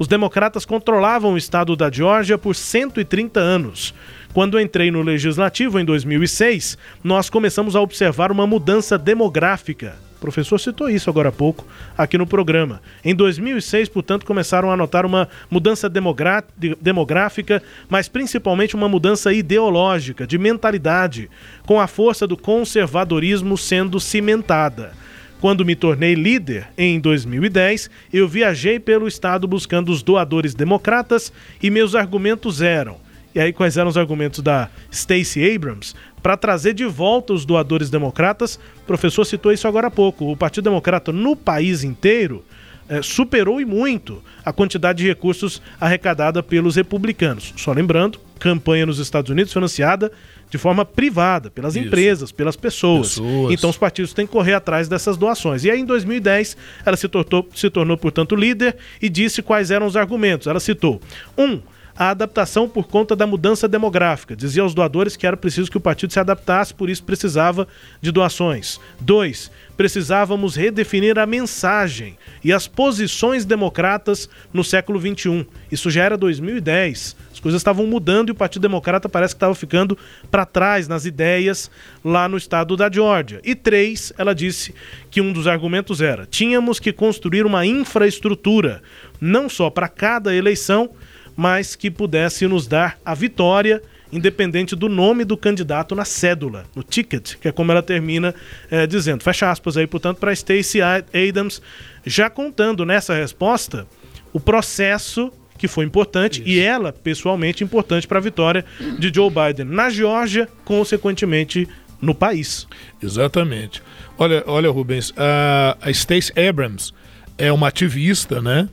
[SPEAKER 1] Os democratas controlavam o estado da Geórgia por 130 anos. Quando entrei no legislativo em 2006, nós começamos a observar uma mudança demográfica. O professor citou isso agora há pouco aqui no programa. Em 2006, portanto, começaram a notar uma mudança demográfica, mas principalmente uma mudança ideológica, de mentalidade, com a força do conservadorismo sendo cimentada. Quando me tornei líder em 2010, eu viajei pelo estado buscando os doadores democratas e meus argumentos eram. E aí, quais eram os argumentos da Stacey Abrams? Para trazer de volta os doadores democratas, o professor citou isso agora há pouco. O Partido Democrata no país inteiro é, superou e muito a quantidade de recursos arrecadada pelos republicanos. Só lembrando, campanha nos Estados Unidos financiada de forma privada, pelas Isso. empresas, pelas pessoas. pessoas. Então os partidos têm que correr atrás dessas doações. E aí em 2010 ela se tornou, se tornou portanto, líder e disse quais eram os argumentos. Ela citou: um, a adaptação por conta da mudança demográfica. Dizia aos doadores que era preciso que o partido se adaptasse, por isso precisava de doações. Dois, precisávamos redefinir a mensagem e as posições democratas no século XXI. Isso já era 2010. As coisas estavam mudando e o Partido Democrata parece que estava ficando para trás nas ideias lá no estado da Geórgia. E três, ela disse que um dos argumentos era: tínhamos que construir uma infraestrutura, não só para cada eleição, mas que pudesse nos dar a vitória independente do nome do candidato na cédula, no ticket, que é como ela termina é, dizendo. Fecha aspas aí, portanto, para Stacey Adams, já contando nessa resposta o processo que foi importante, Isso. e ela, pessoalmente, importante para a vitória de Joe Biden na Geórgia, consequentemente no país.
[SPEAKER 3] Exatamente. Olha, olha Rubens, a, a Stacey Abrams é uma ativista, né?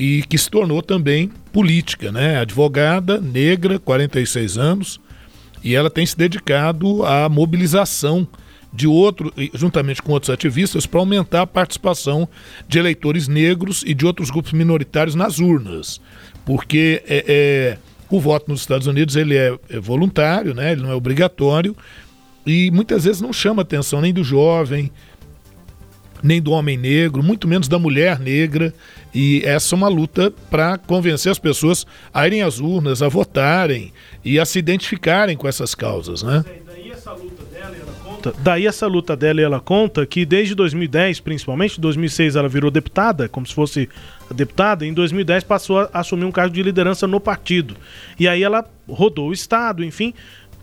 [SPEAKER 3] E que se tornou também política, né? Advogada, negra, 46 anos, e ela tem se dedicado à mobilização de outro, juntamente com outros ativistas, para aumentar a participação de eleitores negros e de outros grupos minoritários nas urnas, porque é, é o voto nos Estados Unidos ele é, é, voluntário, né? Ele não é obrigatório e muitas vezes não chama atenção nem do jovem, nem do homem negro, muito menos da mulher negra. E essa é uma luta para convencer as pessoas a irem às urnas, a votarem e a se identificarem com essas causas, né?
[SPEAKER 1] Daí essa luta dela, ela conta, daí essa luta dela, ela conta que desde 2010, principalmente, em 2006 ela virou deputada, como se fosse deputada, em 2010 passou a assumir um cargo de liderança no partido. E aí ela rodou o estado, enfim,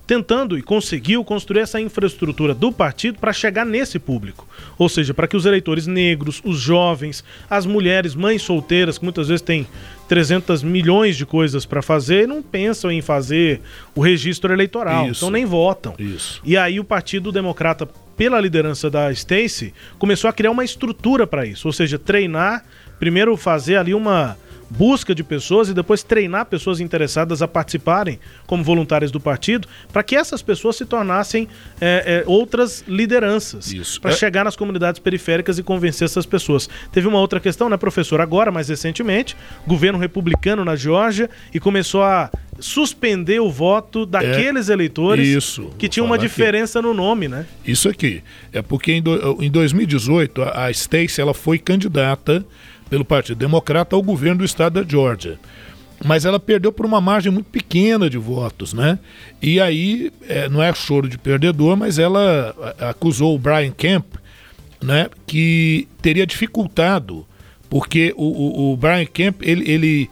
[SPEAKER 1] tentando e conseguiu construir essa infraestrutura do partido para chegar nesse público. Ou seja, para que os eleitores negros, os jovens, as mulheres, mães solteiras, que muitas vezes têm 300 milhões de coisas para fazer, não pensam em fazer o registro eleitoral, Isso. então nem votam.
[SPEAKER 3] Isso.
[SPEAKER 1] E aí o Partido Democrata, pela liderança da Stacey, começou a criar uma estrutura para isso, ou seja, treinar, primeiro fazer ali uma busca de pessoas e depois treinar pessoas interessadas a participarem como voluntárias do partido, para que essas pessoas se tornassem é, é, outras lideranças, para é... chegar nas comunidades periféricas e convencer essas pessoas. Teve uma outra questão, né, professor? Agora, mais recentemente, governo republicano na Geórgia e começou a suspender o voto daqueles é, eleitores
[SPEAKER 3] isso,
[SPEAKER 1] que tinham uma diferença aqui. no nome, né?
[SPEAKER 3] Isso aqui. É porque em, do, em 2018 a, a Stacey ela foi candidata pelo Partido Democrata ao governo do estado da Georgia. Mas ela perdeu por uma margem muito pequena de votos, né? E aí, é, não é choro de perdedor, mas ela acusou o Brian Kemp, né, que teria dificultado, porque o, o, o Brian Kemp, ele, ele,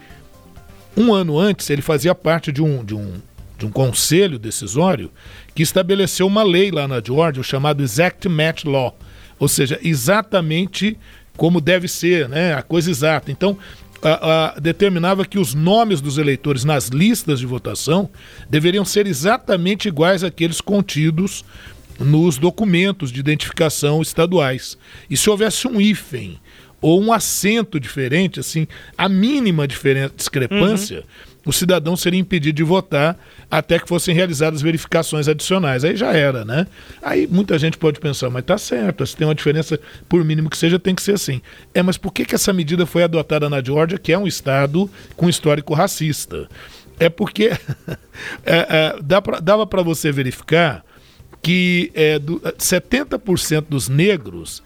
[SPEAKER 3] um ano antes, ele fazia parte de um, de um, de um conselho decisório que estabeleceu uma lei lá na Georgia, o chamado Exact Match Law, ou seja, exatamente como deve ser, né? A coisa exata. Então, a, a, determinava que os nomes dos eleitores nas listas de votação deveriam ser exatamente iguais àqueles contidos nos documentos de identificação estaduais. E se houvesse um hífen ou um acento diferente, assim, a mínima discrepância, uhum o cidadão seria impedido de votar até que fossem realizadas verificações adicionais. Aí já era, né? Aí muita gente pode pensar, mas tá certo, se tem uma diferença, por mínimo que seja, tem que ser assim. É, mas por que, que essa medida foi adotada na Geórgia, que é um estado com histórico racista? É porque é, é, dava para você verificar que é, do, 70% dos negros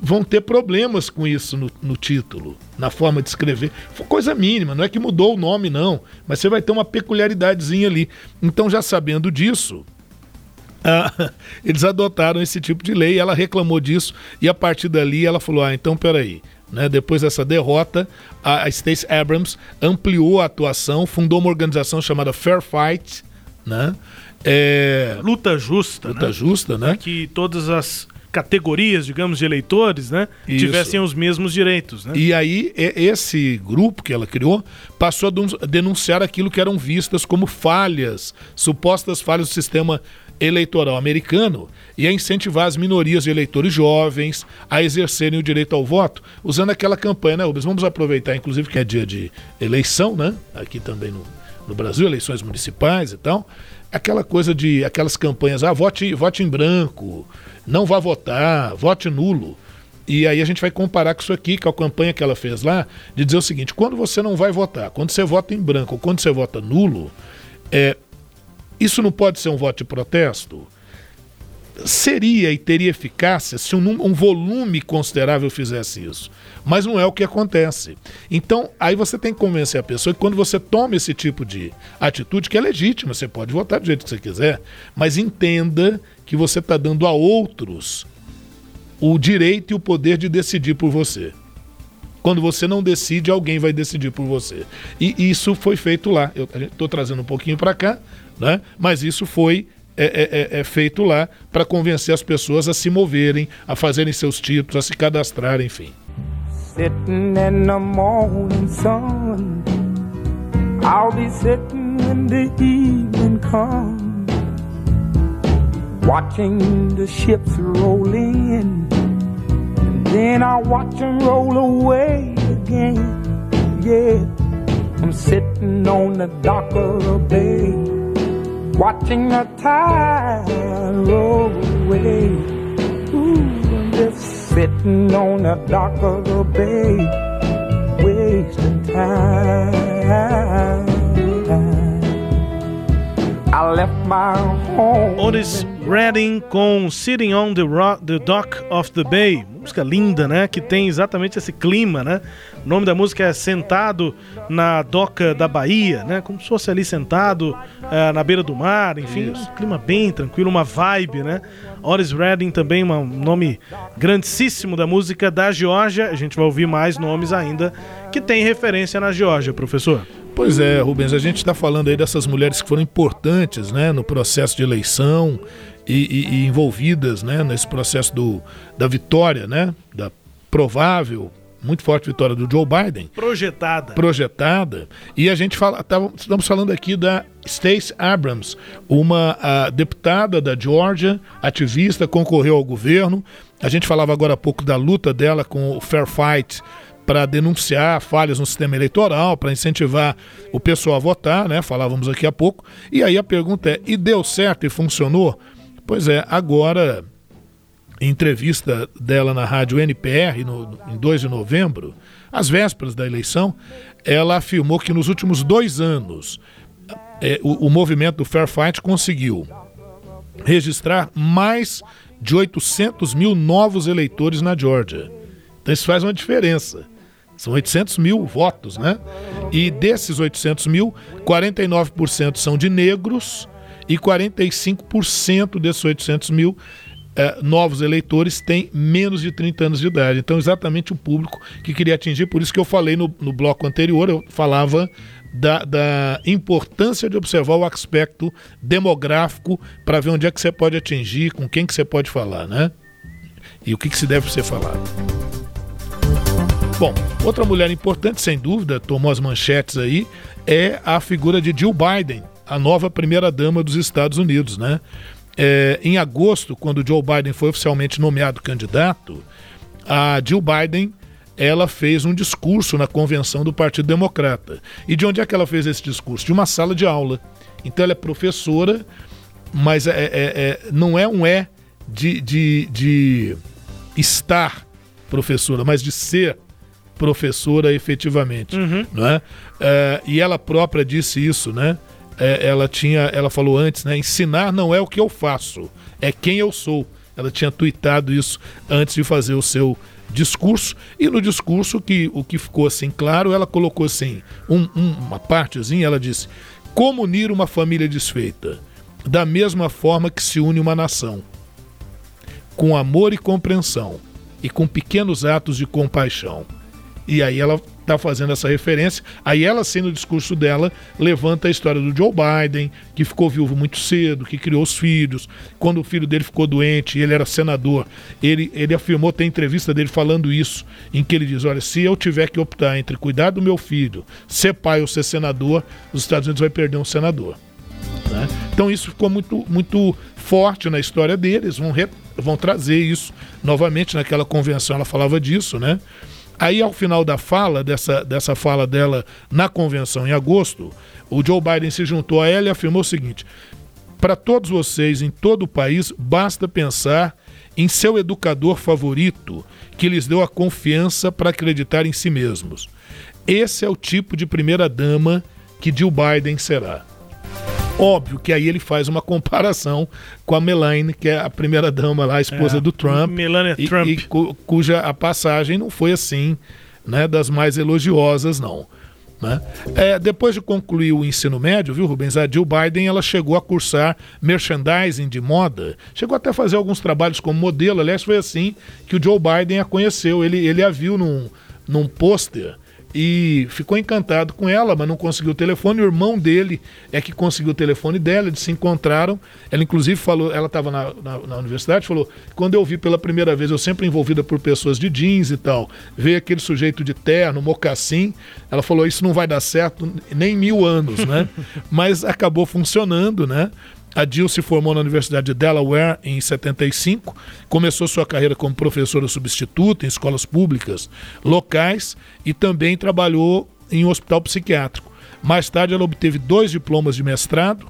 [SPEAKER 3] vão ter problemas com isso no, no, título, na forma de escrever. Foi coisa mínima, não é que mudou o nome, não, mas você vai ter uma peculiaridadezinha ali. Então, já sabendo disso, ah, eles adotaram esse tipo de lei, ela reclamou disso, e a partir dali ela falou: ah, então peraí. Né, depois dessa derrota, a Stacey Abrams ampliou a atuação, fundou uma organização chamada Fair Fight, né?
[SPEAKER 1] É... Luta justa,
[SPEAKER 3] luta né? justa, né?
[SPEAKER 1] que todas as categorias, digamos, de eleitores, né, Isso. tivessem os mesmos direitos. Né?
[SPEAKER 3] E aí, esse grupo que ela criou passou a denunciar aquilo que eram vistas como falhas, supostas falhas do sistema eleitoral americano e a incentivar as minorias de eleitores jovens a exercerem o direito ao voto, usando aquela campanha, né, Rubens? Vamos aproveitar, inclusive, que é dia de eleição, né? Aqui também no, no Brasil, eleições municipais e tal. Aquela coisa de aquelas campanhas, ah, vote, vote em branco, não vá votar, vote nulo. E aí a gente vai comparar com isso aqui, com a campanha que ela fez lá, de dizer o seguinte: quando você não vai votar, quando você vota em branco quando você vota nulo, é, isso não pode ser um voto de protesto? Seria e teria eficácia se um, um, volume considerável fizesse isso. Mas não é o que acontece. Então, aí você tem que convencer a pessoa que quando você toma esse tipo de atitude, que é legítima, você pode votar do jeito que você quiser, mas entenda que você está dando a outros o direito e o poder de decidir por você. Quando você não decide, alguém vai decidir por você. E isso foi feito lá. Eu estou trazendo um pouquinho para cá, né? mas isso foi é, é, é, é feito lá para convencer as pessoas a se moverem, a fazerem seus títulos, a se cadastrarem, enfim. Sitting in the morning sun,
[SPEAKER 10] I'll be sitting when the evening comes, watching the ships roll in, and then I'll watch them roll away again. Yeah, I'm sitting on the dock of the bay, watching the tide roll away. Ooh, I'm just sitting on the dock of the bay, wasting time.
[SPEAKER 1] Otis Redding com Sitting on the, Rock, the Dock of the Bay. Música linda, né? Que tem exatamente esse clima, né? O nome da música é Sentado na Doca da Bahia, né? Como se fosse ali sentado uh, na beira do mar, enfim, um clima bem tranquilo, uma vibe, né? Otis Redding também, um nome grandíssimo da música da Geórgia. A gente vai ouvir mais nomes ainda que tem referência na Geórgia, professor.
[SPEAKER 3] Pois é, Rubens, a gente está falando aí dessas mulheres que foram importantes né, no processo de eleição e, e, e, envolvidas né, nesse processo do, da vitória, né, da provável, muito forte vitória do Joe Biden.
[SPEAKER 1] Projetada.
[SPEAKER 3] Projetada. E a gente fala, tá, estamos falando aqui da Stacey Abrams, uma deputada da Georgia, ativista, concorreu ao governo. A gente falava agora há pouco da luta dela com o Fair Fight para denunciar falhas no sistema eleitoral, para incentivar o pessoal a votar, né? Falávamos aqui há pouco. E aí a pergunta é: e deu certo e funcionou? Pois é, agora, em entrevista dela na rádio NPR, no, em 2 de novembro, às vésperas da eleição, ela afirmou que nos últimos dois anos é, o, o movimento do Fair Fight conseguiu registrar mais de 800 mil novos eleitores na Georgia. Então isso faz uma diferença. São 800 mil votos, né? E desses 800 mil, 49% são de negros e 45% desses 800 mil eh, novos eleitores têm menos de 30 anos de idade. Então, exatamente o público que queria atingir. Por isso que eu falei no, no bloco anterior, eu falava da, da, importância de observar o aspecto demográfico para ver onde é que você pode atingir, com quem que você pode falar, né? E o que, que se deve ser falado. Bom, outra mulher importante, sem dúvida, tomou as manchetes aí, é a figura de Jill Biden, a nova primeira-dama dos Estados Unidos, né? É, em agosto, quando Joe Biden foi oficialmente nomeado candidato, a Jill Biden ela fez um discurso na convenção do Partido Democrata. E de onde é que ela fez esse discurso? De uma sala de aula. Então ela é professora, mas é, é, é não é um é de, de, de estar professora, mas de ser professora efetivamente, uhum. não é? é? E ela própria disse isso, né? É, ela tinha, ela falou antes, né? Ensinar não é o que eu faço, é quem eu sou. Ela tinha tuitado isso antes de fazer o seu discurso e no discurso que o que ficou assim claro, ela colocou assim um, um, uma partezinha, ela disse: como unir uma família desfeita da mesma forma que se une uma nação, com amor e compreensão e com pequenos atos de compaixão. E aí ela está fazendo essa referência. Aí ela, sim, no discurso dela, levanta a história do Joe Biden, que ficou viúvo muito cedo, que criou os filhos. Quando o filho dele ficou doente, ele era senador. Ele, ele afirmou, tem entrevista dele falando isso, em que ele diz: Olha, se eu tiver que optar entre cuidar do meu filho, ser pai ou ser senador, os Estados Unidos vai perder um senador. Né? Então isso ficou muito, muito forte na história deles, vão, re, vão trazer isso novamente naquela convenção, ela falava disso, né? Aí, ao final da fala, dessa, dessa fala dela na convenção em agosto, o Joe Biden se juntou a ela e afirmou o seguinte: para todos vocês em todo o país, basta pensar em seu educador favorito que lhes deu a confiança para acreditar em si mesmos. Esse é o tipo de primeira-dama que Joe Biden será. Óbvio que aí ele faz uma comparação com a Melanie, que é a primeira dama lá, a esposa é, do Trump.
[SPEAKER 1] Melania e, Trump.
[SPEAKER 3] E cu, cuja a passagem não foi assim, né, das mais elogiosas, não. Né? É, depois de concluir o ensino médio, viu, Rubens? A Jill Biden ela chegou a cursar merchandising de moda, chegou até a fazer alguns trabalhos como modelo. Aliás, foi assim que o Joe Biden a conheceu. Ele, ele a viu num, num pôster e ficou encantado com ela, mas não conseguiu o telefone. O irmão dele é que conseguiu o telefone dela, eles se encontraram. Ela, inclusive, falou, ela estava na, na, na, universidade, falou: quando eu vi pela primeira vez, eu sempre envolvida por pessoas de jeans e tal, veio aquele sujeito de terno, mocassim. Ela falou: isso não vai dar certo nem mil anos, né? mas acabou funcionando, né? A Jill se formou na Universidade de Delaware em 75, começou sua carreira como professora substituta em escolas públicas locais e também trabalhou em um hospital psiquiátrico. Mais tarde, ela obteve dois diplomas de mestrado,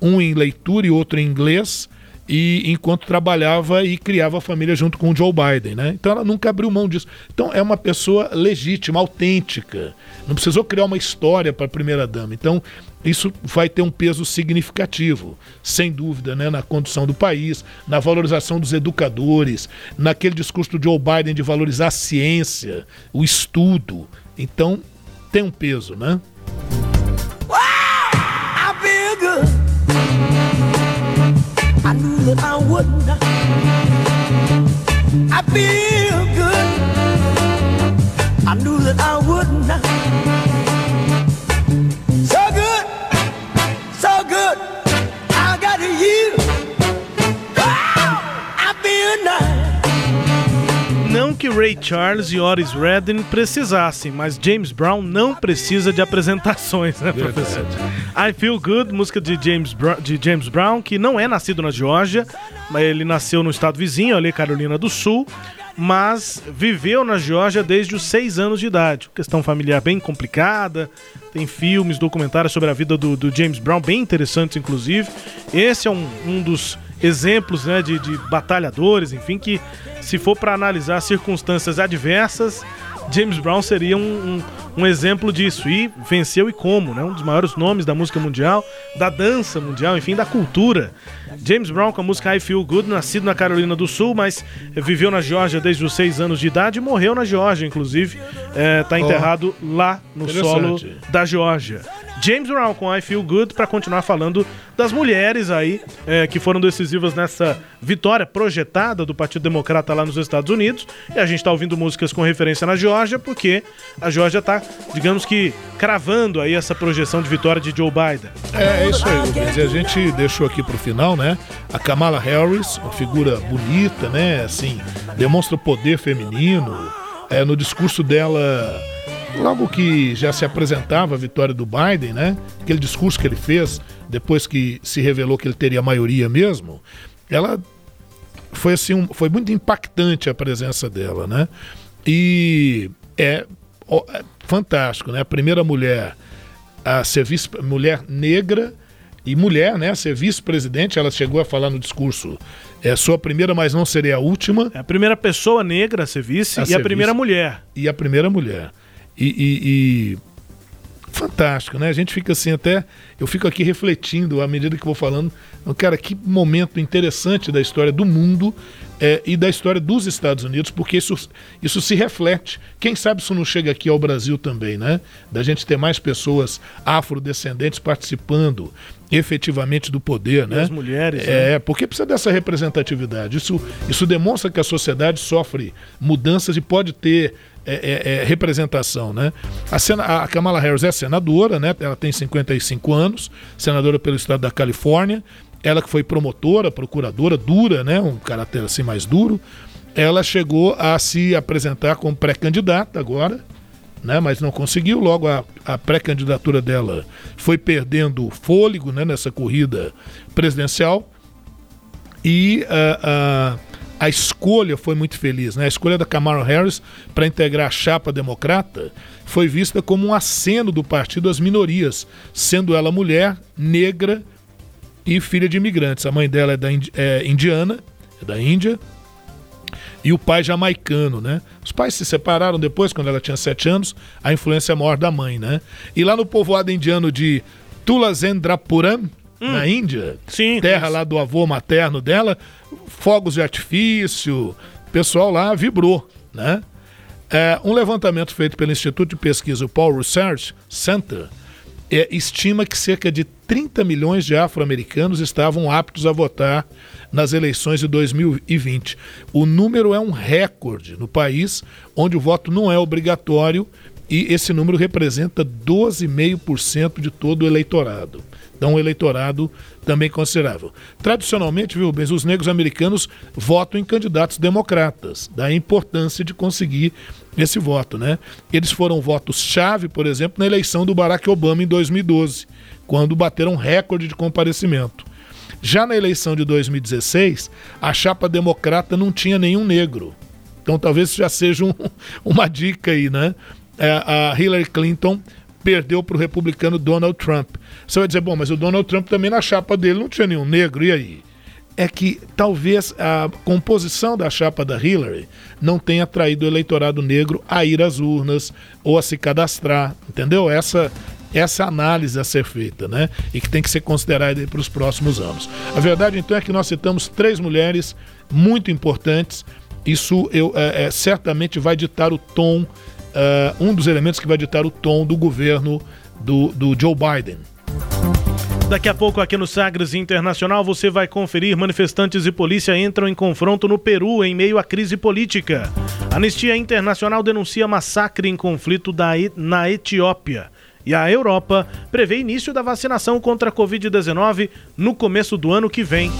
[SPEAKER 3] um em leitura e outro em inglês, e enquanto trabalhava e criava a família junto com o Joe Biden, né? Então ela nunca abriu mão disso. Então é uma pessoa legítima, autêntica. Não precisou criar uma história para a primeira dama. Então isso vai ter um peso significativo, sem dúvida, né, na condução do país, na valorização dos educadores, naquele discurso do Joe Biden de valorizar a ciência, o estudo. Então, tem um peso, né? I feel good. I knew that I would I feel good. I knew that I would
[SPEAKER 1] Não que Ray Charles e Oris Redding precisassem, mas James Brown não precisa de apresentações, né, professor? I Feel Good, música de James, Brown, de James Brown, que não é nascido na Geórgia, mas ele nasceu no estado vizinho, ali, Carolina do Sul, mas viveu na Geórgia desde os seis anos de idade. Questão familiar bem complicada, tem filmes, documentários sobre a vida do, do James Brown, bem interessantes, inclusive. Esse é um, um dos exemplos né, de, de batalhadores, enfim, que se for para analisar circunstâncias adversas, James Brown seria um, um, um, exemplo disso. E venceu e como, né? Um dos maiores nomes da música mundial, da dança mundial, enfim, da cultura. James Brown com a música I Feel Good, nascido na Carolina do Sul, mas viveu na Geórgia desde os seis anos de idade e morreu na Geórgia, inclusive. Está é, enterrado oh, lá no solo da Geórgia. James Brown com I Feel Good para continuar falando das mulheres aí é, que foram decisivas nessa vitória projetada do Partido Democrata lá nos Estados Unidos. E a gente está ouvindo músicas com referência na Geórgia porque a Geórgia está, digamos que, cravando aí essa projeção de vitória de Joe Biden.
[SPEAKER 3] É, é isso aí, Rubens. E a gente deixou aqui para o final, né? A Kamala Harris, uma figura bonita, né? Assim, demonstra o poder feminino. É, no discurso dela logo que já se apresentava a vitória do Biden, né? Aquele discurso que ele fez depois que se revelou que ele teria a maioria mesmo, ela foi assim, um, foi muito impactante a presença dela, né? E é, é fantástico, né? A primeira mulher a ser vice, mulher negra e mulher, né? A ser vice-presidente, ela chegou a falar no discurso. É sua primeira, mas não seria a última.
[SPEAKER 1] É a primeira pessoa negra a ser vice a e ser a primeira vice, mulher.
[SPEAKER 3] E a primeira mulher e, e, e, fantástico, né? A gente fica assim até. Eu fico aqui refletindo à medida que vou falando. Cara, que momento interessante da história do mundo é, e da história dos Estados Unidos, porque isso, isso se reflete. Quem sabe isso não chega aqui ao Brasil também, né? Da gente ter mais pessoas afrodescendentes participando efetivamente do poder, né?
[SPEAKER 1] As mulheres.
[SPEAKER 3] É, né? porque precisa dessa representatividade. Isso, isso demonstra que a sociedade sofre mudanças e pode ter é, é, é, representação, né? A, sena, a Kamala Harris é senadora, né? Ela tem 55 anos, senadora pelo estado da Califórnia. Ela que foi promotora, procuradora, dura, né? Um caráter assim mais duro. Ela chegou a se apresentar como pré-candidata agora, né? Mas não conseguiu. Logo a, a pré-candidatura dela foi perdendo fôlego, né? Nessa corrida presidencial. E uh, uh, a escolha foi muito feliz. Né? A escolha da Kamala Harris para integrar a chapa democrata foi vista como um aceno do partido às minorias, sendo ela mulher, negra e filha de imigrantes. A mãe dela é, da, é indiana, é da Índia, e o pai jamaicano, né? Os pais se separaram depois, quando ela tinha sete anos, a influência maior da mãe, né? E lá no povoado indiano de Tulazendrapuram, hum. na Índia,
[SPEAKER 1] Sim,
[SPEAKER 3] terra lá do avô materno dela, fogos de artifício, o pessoal lá vibrou, né? É, um levantamento feito pelo Instituto de Pesquisa Paul Research Center é, estima que cerca de 30 milhões de afro-americanos estavam aptos a votar nas eleições de 2020. O número é um recorde no país onde o voto não é obrigatório e esse número representa 12,5% de todo o eleitorado. Então, um eleitorado também considerável. Tradicionalmente, viu, bem, os negros americanos votam em candidatos democratas, da importância de conseguir esse voto, né? Eles foram votos-chave, por exemplo, na eleição do Barack Obama em 2012, quando bateram recorde de comparecimento. Já na eleição de 2016, a chapa democrata não tinha nenhum negro. Então talvez já seja um, uma dica aí, né? É, a Hillary Clinton perdeu para o republicano Donald Trump. Você vai dizer, bom, mas o Donald Trump também na chapa dele não tinha nenhum negro, e aí? É que talvez a composição da chapa da Hillary não tenha atraído o eleitorado negro a ir às urnas ou a se cadastrar, entendeu? Essa essa análise a ser feita, né? E que tem que ser considerada para os próximos anos. A verdade, então, é que nós citamos três mulheres muito importantes. Isso eu, é, é, certamente vai ditar o tom uh, um dos elementos que vai ditar o tom do governo do, do Joe Biden.
[SPEAKER 1] Daqui a pouco, aqui no Sagres Internacional, você vai conferir: manifestantes e polícia entram em confronto no Peru em meio à crise política. Anistia Internacional denuncia massacre em conflito na Etiópia. E a Europa prevê início da vacinação contra a Covid-19 no começo do ano que vem.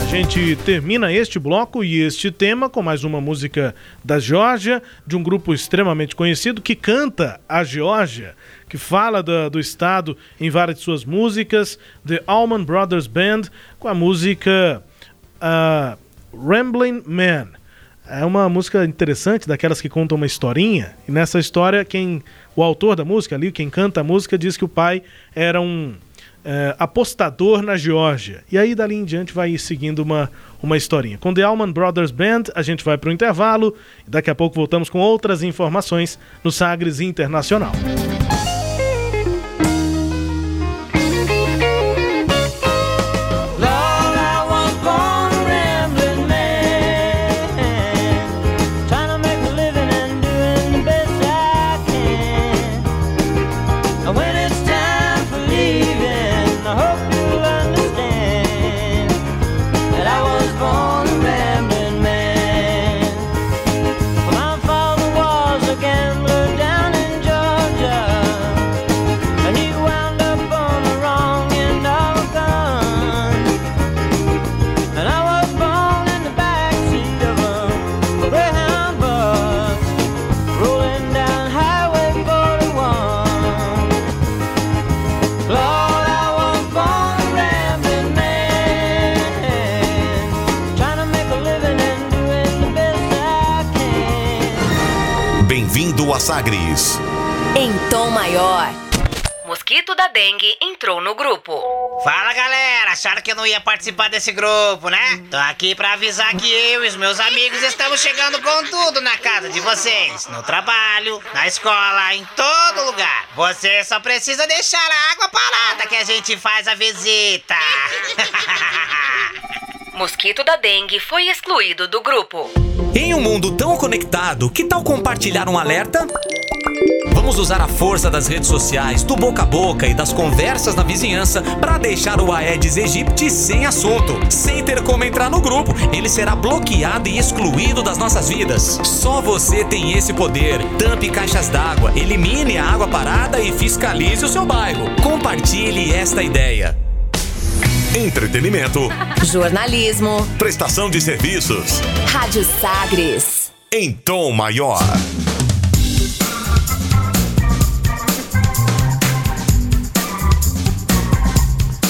[SPEAKER 1] A gente termina este bloco e este tema com mais uma música da Geórgia, de um grupo extremamente conhecido que canta a Geórgia, que fala do, do estado em várias de suas músicas, The Allman Brothers Band, com a música uh, Rambling Man. É uma música interessante, daquelas que contam uma historinha, e nessa história, quem o autor da música ali, quem canta a música, diz que o pai era um é, apostador na Geórgia. E aí dali em diante vai seguindo uma, uma historinha. Com The Allman Brothers Band, a gente vai para o intervalo e daqui a pouco voltamos com outras informações no Sagres Internacional.
[SPEAKER 4] Sagres.
[SPEAKER 2] Em tom maior. Mosquito da dengue entrou no grupo.
[SPEAKER 11] Fala galera, acharam que eu não ia participar desse grupo, né? Tô aqui pra avisar que eu e os meus amigos estamos chegando com tudo na casa de vocês. No trabalho, na escola, em todo lugar. Você só precisa deixar a água parada que a gente faz a visita.
[SPEAKER 2] Mosquito da dengue foi excluído do grupo.
[SPEAKER 12] Em um mundo tão conectado, que tal compartilhar um alerta? Vamos usar a força das redes sociais, do boca a boca e das conversas na vizinhança para deixar o Aedes aegypti sem assunto. Sem ter como entrar no grupo, ele será bloqueado e excluído das nossas vidas. Só você tem esse poder. Tampe caixas d'água, elimine a água parada e fiscalize o seu bairro. Compartilhe esta ideia
[SPEAKER 4] entretenimento,
[SPEAKER 2] jornalismo,
[SPEAKER 4] prestação de serviços.
[SPEAKER 2] Rádio Sagres.
[SPEAKER 4] Em tom maior.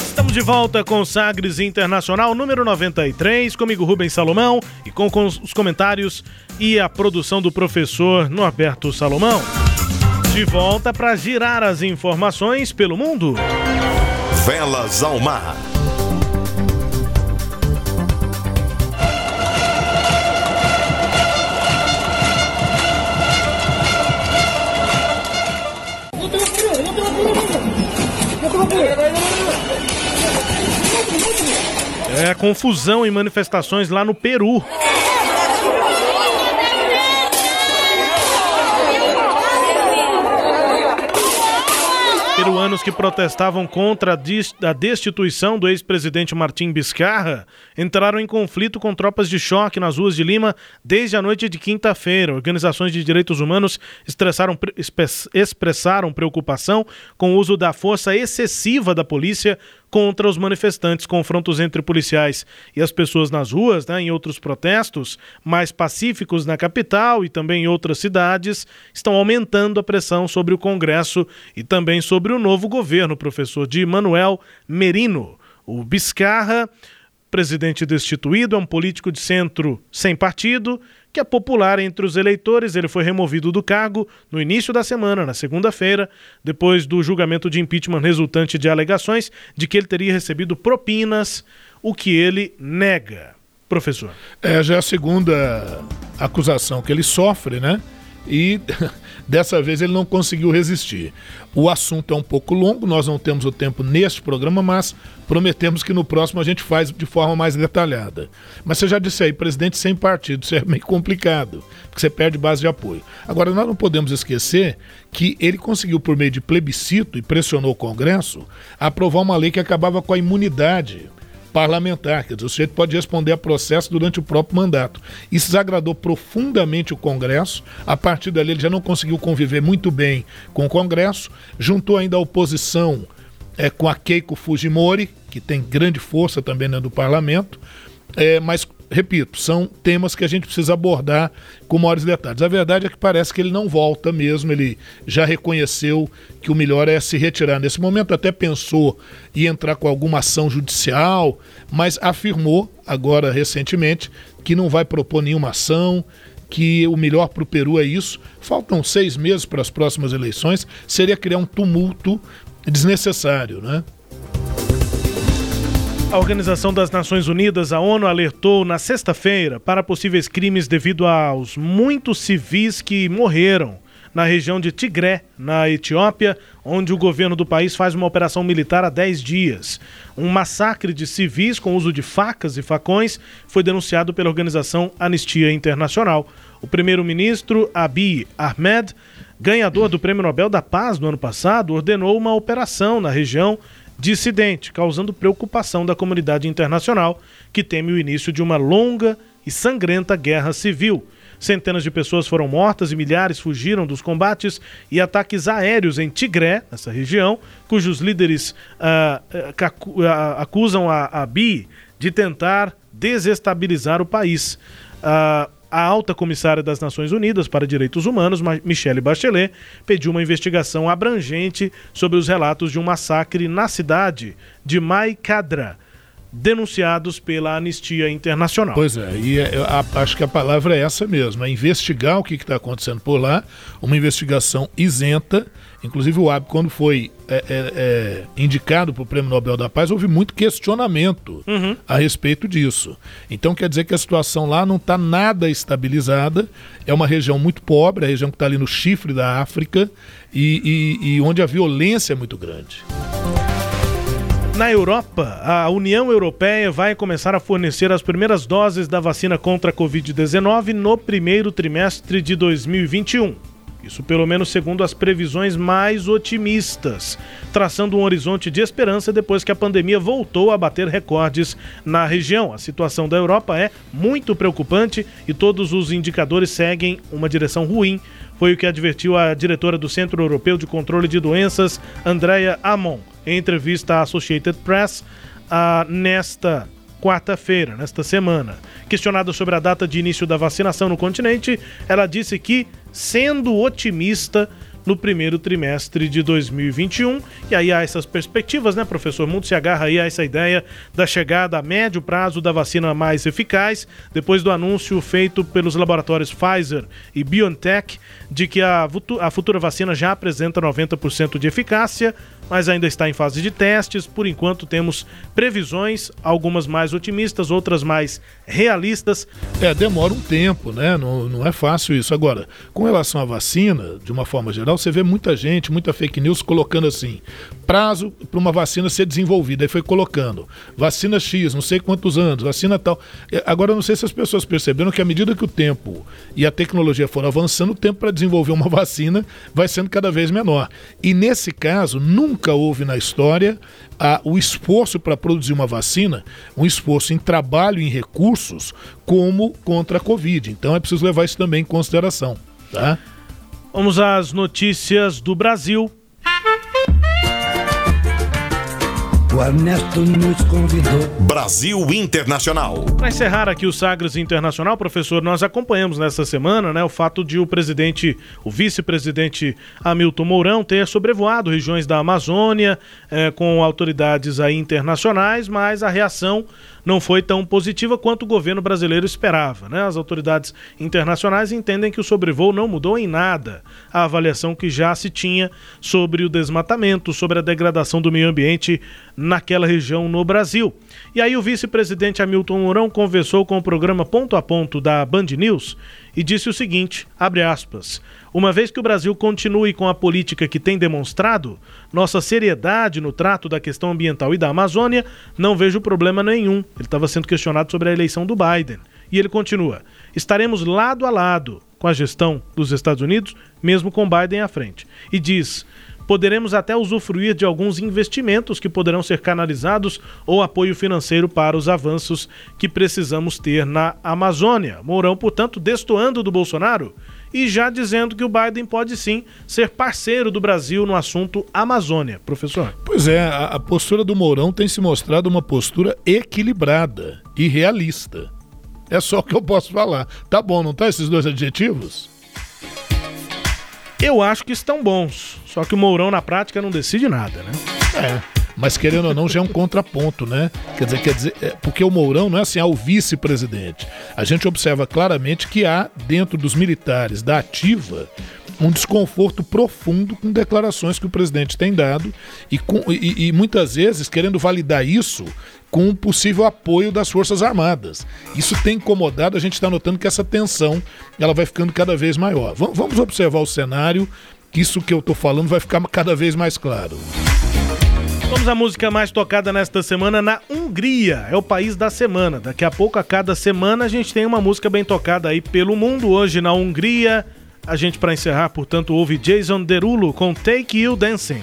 [SPEAKER 1] Estamos de volta com Sagres Internacional número 93, comigo Rubens Salomão e com, com os comentários e a produção do professor Norberto Salomão. De volta para girar as informações pelo mundo.
[SPEAKER 4] Velas ao mar.
[SPEAKER 1] É confusão em manifestações lá no Peru. Peruanos que protestavam contra a destituição do ex-presidente Martim Biscarra entraram em conflito com tropas de choque nas ruas de Lima desde a noite de quinta-feira. Organizações de direitos humanos expressaram preocupação com o uso da força excessiva da polícia contra os manifestantes. Confrontos entre policiais e as pessoas nas ruas, né, em outros protestos mais pacíficos na capital e também em outras cidades, estão aumentando a pressão sobre o Congresso e também sobre o novo governo, professor de Manuel Merino. O Biscarra presidente destituído, é um político de centro sem partido, que é popular entre os eleitores. Ele foi removido do cargo no início da semana, na segunda-feira, depois do julgamento de impeachment resultante de alegações de que ele teria recebido propinas, o que ele nega. Professor.
[SPEAKER 3] É, já é a segunda acusação que ele sofre, né? E Dessa vez ele não conseguiu resistir. O assunto é um pouco longo, nós não temos o tempo neste programa, mas prometemos que no próximo a gente faz de forma mais detalhada. Mas você já disse aí, presidente sem partido, isso é meio complicado, porque você perde base de apoio. Agora, nós não podemos esquecer que ele conseguiu, por meio de plebiscito, e pressionou o Congresso, aprovar uma lei que acabava com a imunidade parlamentar, quer dizer, o sujeito pode responder a processo durante o próprio mandato. Isso desagradou profundamente o Congresso, a partir dali ele já não conseguiu conviver muito bem com o Congresso, juntou ainda a oposição é, com a Keiko Fujimori, que tem grande força também dentro do parlamento, é, mas repito, são temas que a gente precisa abordar com maiores detalhes. A verdade é que parece que ele não volta mesmo, ele já reconheceu que o melhor é se retirar. Nesse momento até pensou em entrar com alguma ação judicial, mas afirmou agora recentemente que não vai propor nenhuma ação, que o melhor para o Peru é isso. Faltam seis meses para as próximas eleições, seria criar um tumulto desnecessário, né?
[SPEAKER 1] A Organização das Nações Unidas, a ONU, alertou na sexta-feira para possíveis crimes devido aos muitos civis que morreram na região de Tigré, na Etiópia, onde o governo do país faz uma operação militar há 10 dias. Um massacre de civis com uso de facas e facões foi denunciado pela organização Anistia Internacional. O primeiro-ministro Abiy Ahmed, ganhador do Prêmio Nobel da Paz no ano passado, ordenou uma operação na região dissidente, causando preocupação da comunidade internacional, que teme o início de uma longa e sangrenta guerra civil. Centenas de pessoas foram mortas e milhares fugiram dos combates e ataques aéreos em Tigré, nessa região, cujos líderes uh, acusam a, a BI de tentar desestabilizar o país. Uh, a alta comissária das Nações Unidas para Direitos Humanos, Michelle Bachelet, pediu uma investigação abrangente sobre os relatos de um massacre na cidade de Maikadra, denunciados pela Anistia Internacional.
[SPEAKER 3] Pois é, e é, a, acho que a palavra é essa mesmo, é investigar o que está acontecendo por lá, uma investigação isenta Inclusive o Abe, quando foi é, é, é, indicado para o Prêmio Nobel da Paz, houve muito questionamento uhum. a respeito disso. Então quer dizer que a situação lá não está nada estabilizada. É uma região muito pobre, a região que está ali no chifre da África e, e, e onde a violência é muito grande.
[SPEAKER 1] Na Europa, a União Europeia vai começar a fornecer as primeiras doses da vacina contra a Covid-19 no primeiro trimestre de 2021. Isso pelo menos segundo as previsões mais otimistas, traçando um horizonte de esperança depois que a pandemia voltou a bater recordes na região. A situação da Europa é muito preocupante e todos os indicadores seguem uma direção ruim. Foi o que advertiu a diretora do Centro Europeu de Controle de Doenças, Andrea Amon, em entrevista à Associated Press ah, nesta quarta-feira, nesta semana. Questionada sobre a data de início da vacinação no continente, ela disse que, sendo otimista, no primeiro trimestre de 2021. E aí há essas perspectivas, né, professor? O mundo se agarra aí a essa ideia da chegada a médio prazo da vacina mais eficaz, depois do anúncio feito pelos laboratórios Pfizer e BioNTech de que a, a futura vacina já apresenta 90% de eficácia, mas ainda está em fase de testes. Por enquanto temos previsões, algumas mais otimistas, outras mais realistas.
[SPEAKER 3] É, demora um tempo, né? Não, não é fácil isso. Agora, com relação à vacina, de uma forma geral, você vê muita gente, muita fake news colocando assim: prazo para uma vacina ser desenvolvida. Aí foi colocando vacina X, não sei quantos anos, vacina tal. É, agora, não sei se as pessoas perceberam que à medida que o tempo e a tecnologia foram avançando, o tempo para desenvolver uma vacina vai sendo cada vez menor. E nesse caso, nunca nunca houve na história a, o esforço para produzir uma vacina, um esforço em trabalho, em recursos, como contra a Covid. Então é preciso levar isso também em consideração. Tá?
[SPEAKER 1] Vamos às notícias do Brasil.
[SPEAKER 4] O Ernesto nos convidou. Brasil Internacional.
[SPEAKER 1] Para encerrar aqui o Sagres Internacional, professor, nós acompanhamos nessa semana né, o fato de o presidente, o vice-presidente Hamilton Mourão ter sobrevoado regiões da Amazônia eh, com autoridades aí internacionais, mas a reação não foi tão positiva quanto o governo brasileiro esperava. Né? As autoridades internacionais entendem que o sobrevoo não mudou em nada a avaliação que já se tinha sobre o desmatamento, sobre a degradação do meio ambiente naquela região no Brasil. E aí o vice-presidente Hamilton Mourão conversou com o programa Ponto a Ponto da Band News e disse o seguinte, abre aspas, uma vez que o Brasil continue com a política que tem demonstrado, nossa seriedade no trato da questão ambiental e da Amazônia, não vejo problema nenhum. Ele estava sendo questionado sobre a eleição do Biden. E ele continua: estaremos lado a lado com a gestão dos Estados Unidos, mesmo com Biden à frente. E diz: poderemos até usufruir de alguns investimentos que poderão ser canalizados ou apoio financeiro para os avanços que precisamos ter na Amazônia. Mourão, portanto, destoando do Bolsonaro e já dizendo que o Biden pode sim ser parceiro do Brasil no assunto Amazônia. Professor?
[SPEAKER 3] Pois é, a, a postura do Mourão tem se mostrado uma postura equilibrada e realista. É só o que eu posso falar. Tá bom, não tá esses dois adjetivos?
[SPEAKER 1] Eu acho que estão bons. Só que o Mourão na prática não decide nada, né?
[SPEAKER 3] É. Mas querendo ou não, já é um contraponto, né? Quer dizer, quer dizer, é, porque o Mourão não é assim, ah, o vice-presidente. A gente observa claramente que há, dentro dos militares da ativa, um desconforto profundo com declarações que o presidente tem dado e, com, e, e muitas vezes querendo validar isso com um possível apoio das Forças Armadas. Isso tem incomodado, a gente está notando que essa tensão ela vai ficando cada vez maior. V vamos observar o cenário, que isso que eu estou falando vai ficar cada vez mais claro.
[SPEAKER 1] Vamos à música mais tocada nesta semana na Hungria. É o país da semana. Daqui a pouco, a cada semana, a gente tem uma música bem tocada aí pelo mundo. Hoje na Hungria, a gente, para encerrar, portanto, ouve Jason Derulo com Take You Dancing.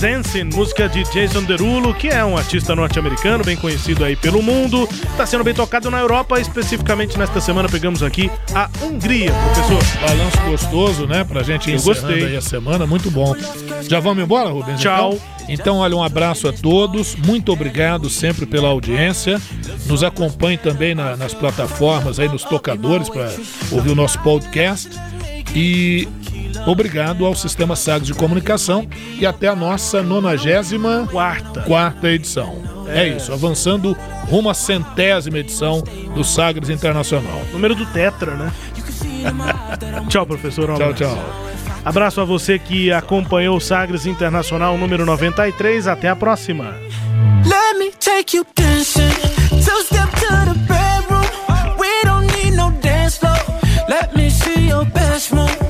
[SPEAKER 1] Dancing, música de Jason Derulo, que é um artista norte-americano bem conhecido aí pelo mundo. Está sendo bem tocado na Europa, especificamente nesta semana pegamos aqui a Hungria, professor.
[SPEAKER 3] Balanço gostoso, né? Pra gente Eu gostei. aí a semana, muito bom. Já vamos embora, Rubens?
[SPEAKER 1] Tchau.
[SPEAKER 3] Então, então, olha, um abraço a todos, muito obrigado sempre pela audiência. Nos acompanhe também na, nas plataformas aí, nos tocadores, para ouvir o nosso podcast. E Obrigado ao Sistema Sagres de Comunicação e até a nossa 94 quarta. quarta edição. É. é isso, avançando rumo à centésima edição do Sagres Internacional.
[SPEAKER 1] Número do Tetra, né? tchau, professor. Um
[SPEAKER 3] tchau, tchau.
[SPEAKER 1] Abraço a você que acompanhou o Sagres Internacional número 93. Até a próxima. Let me take you dancing. Two step to the bedroom. We don't need no dance floor. Let me see your best move.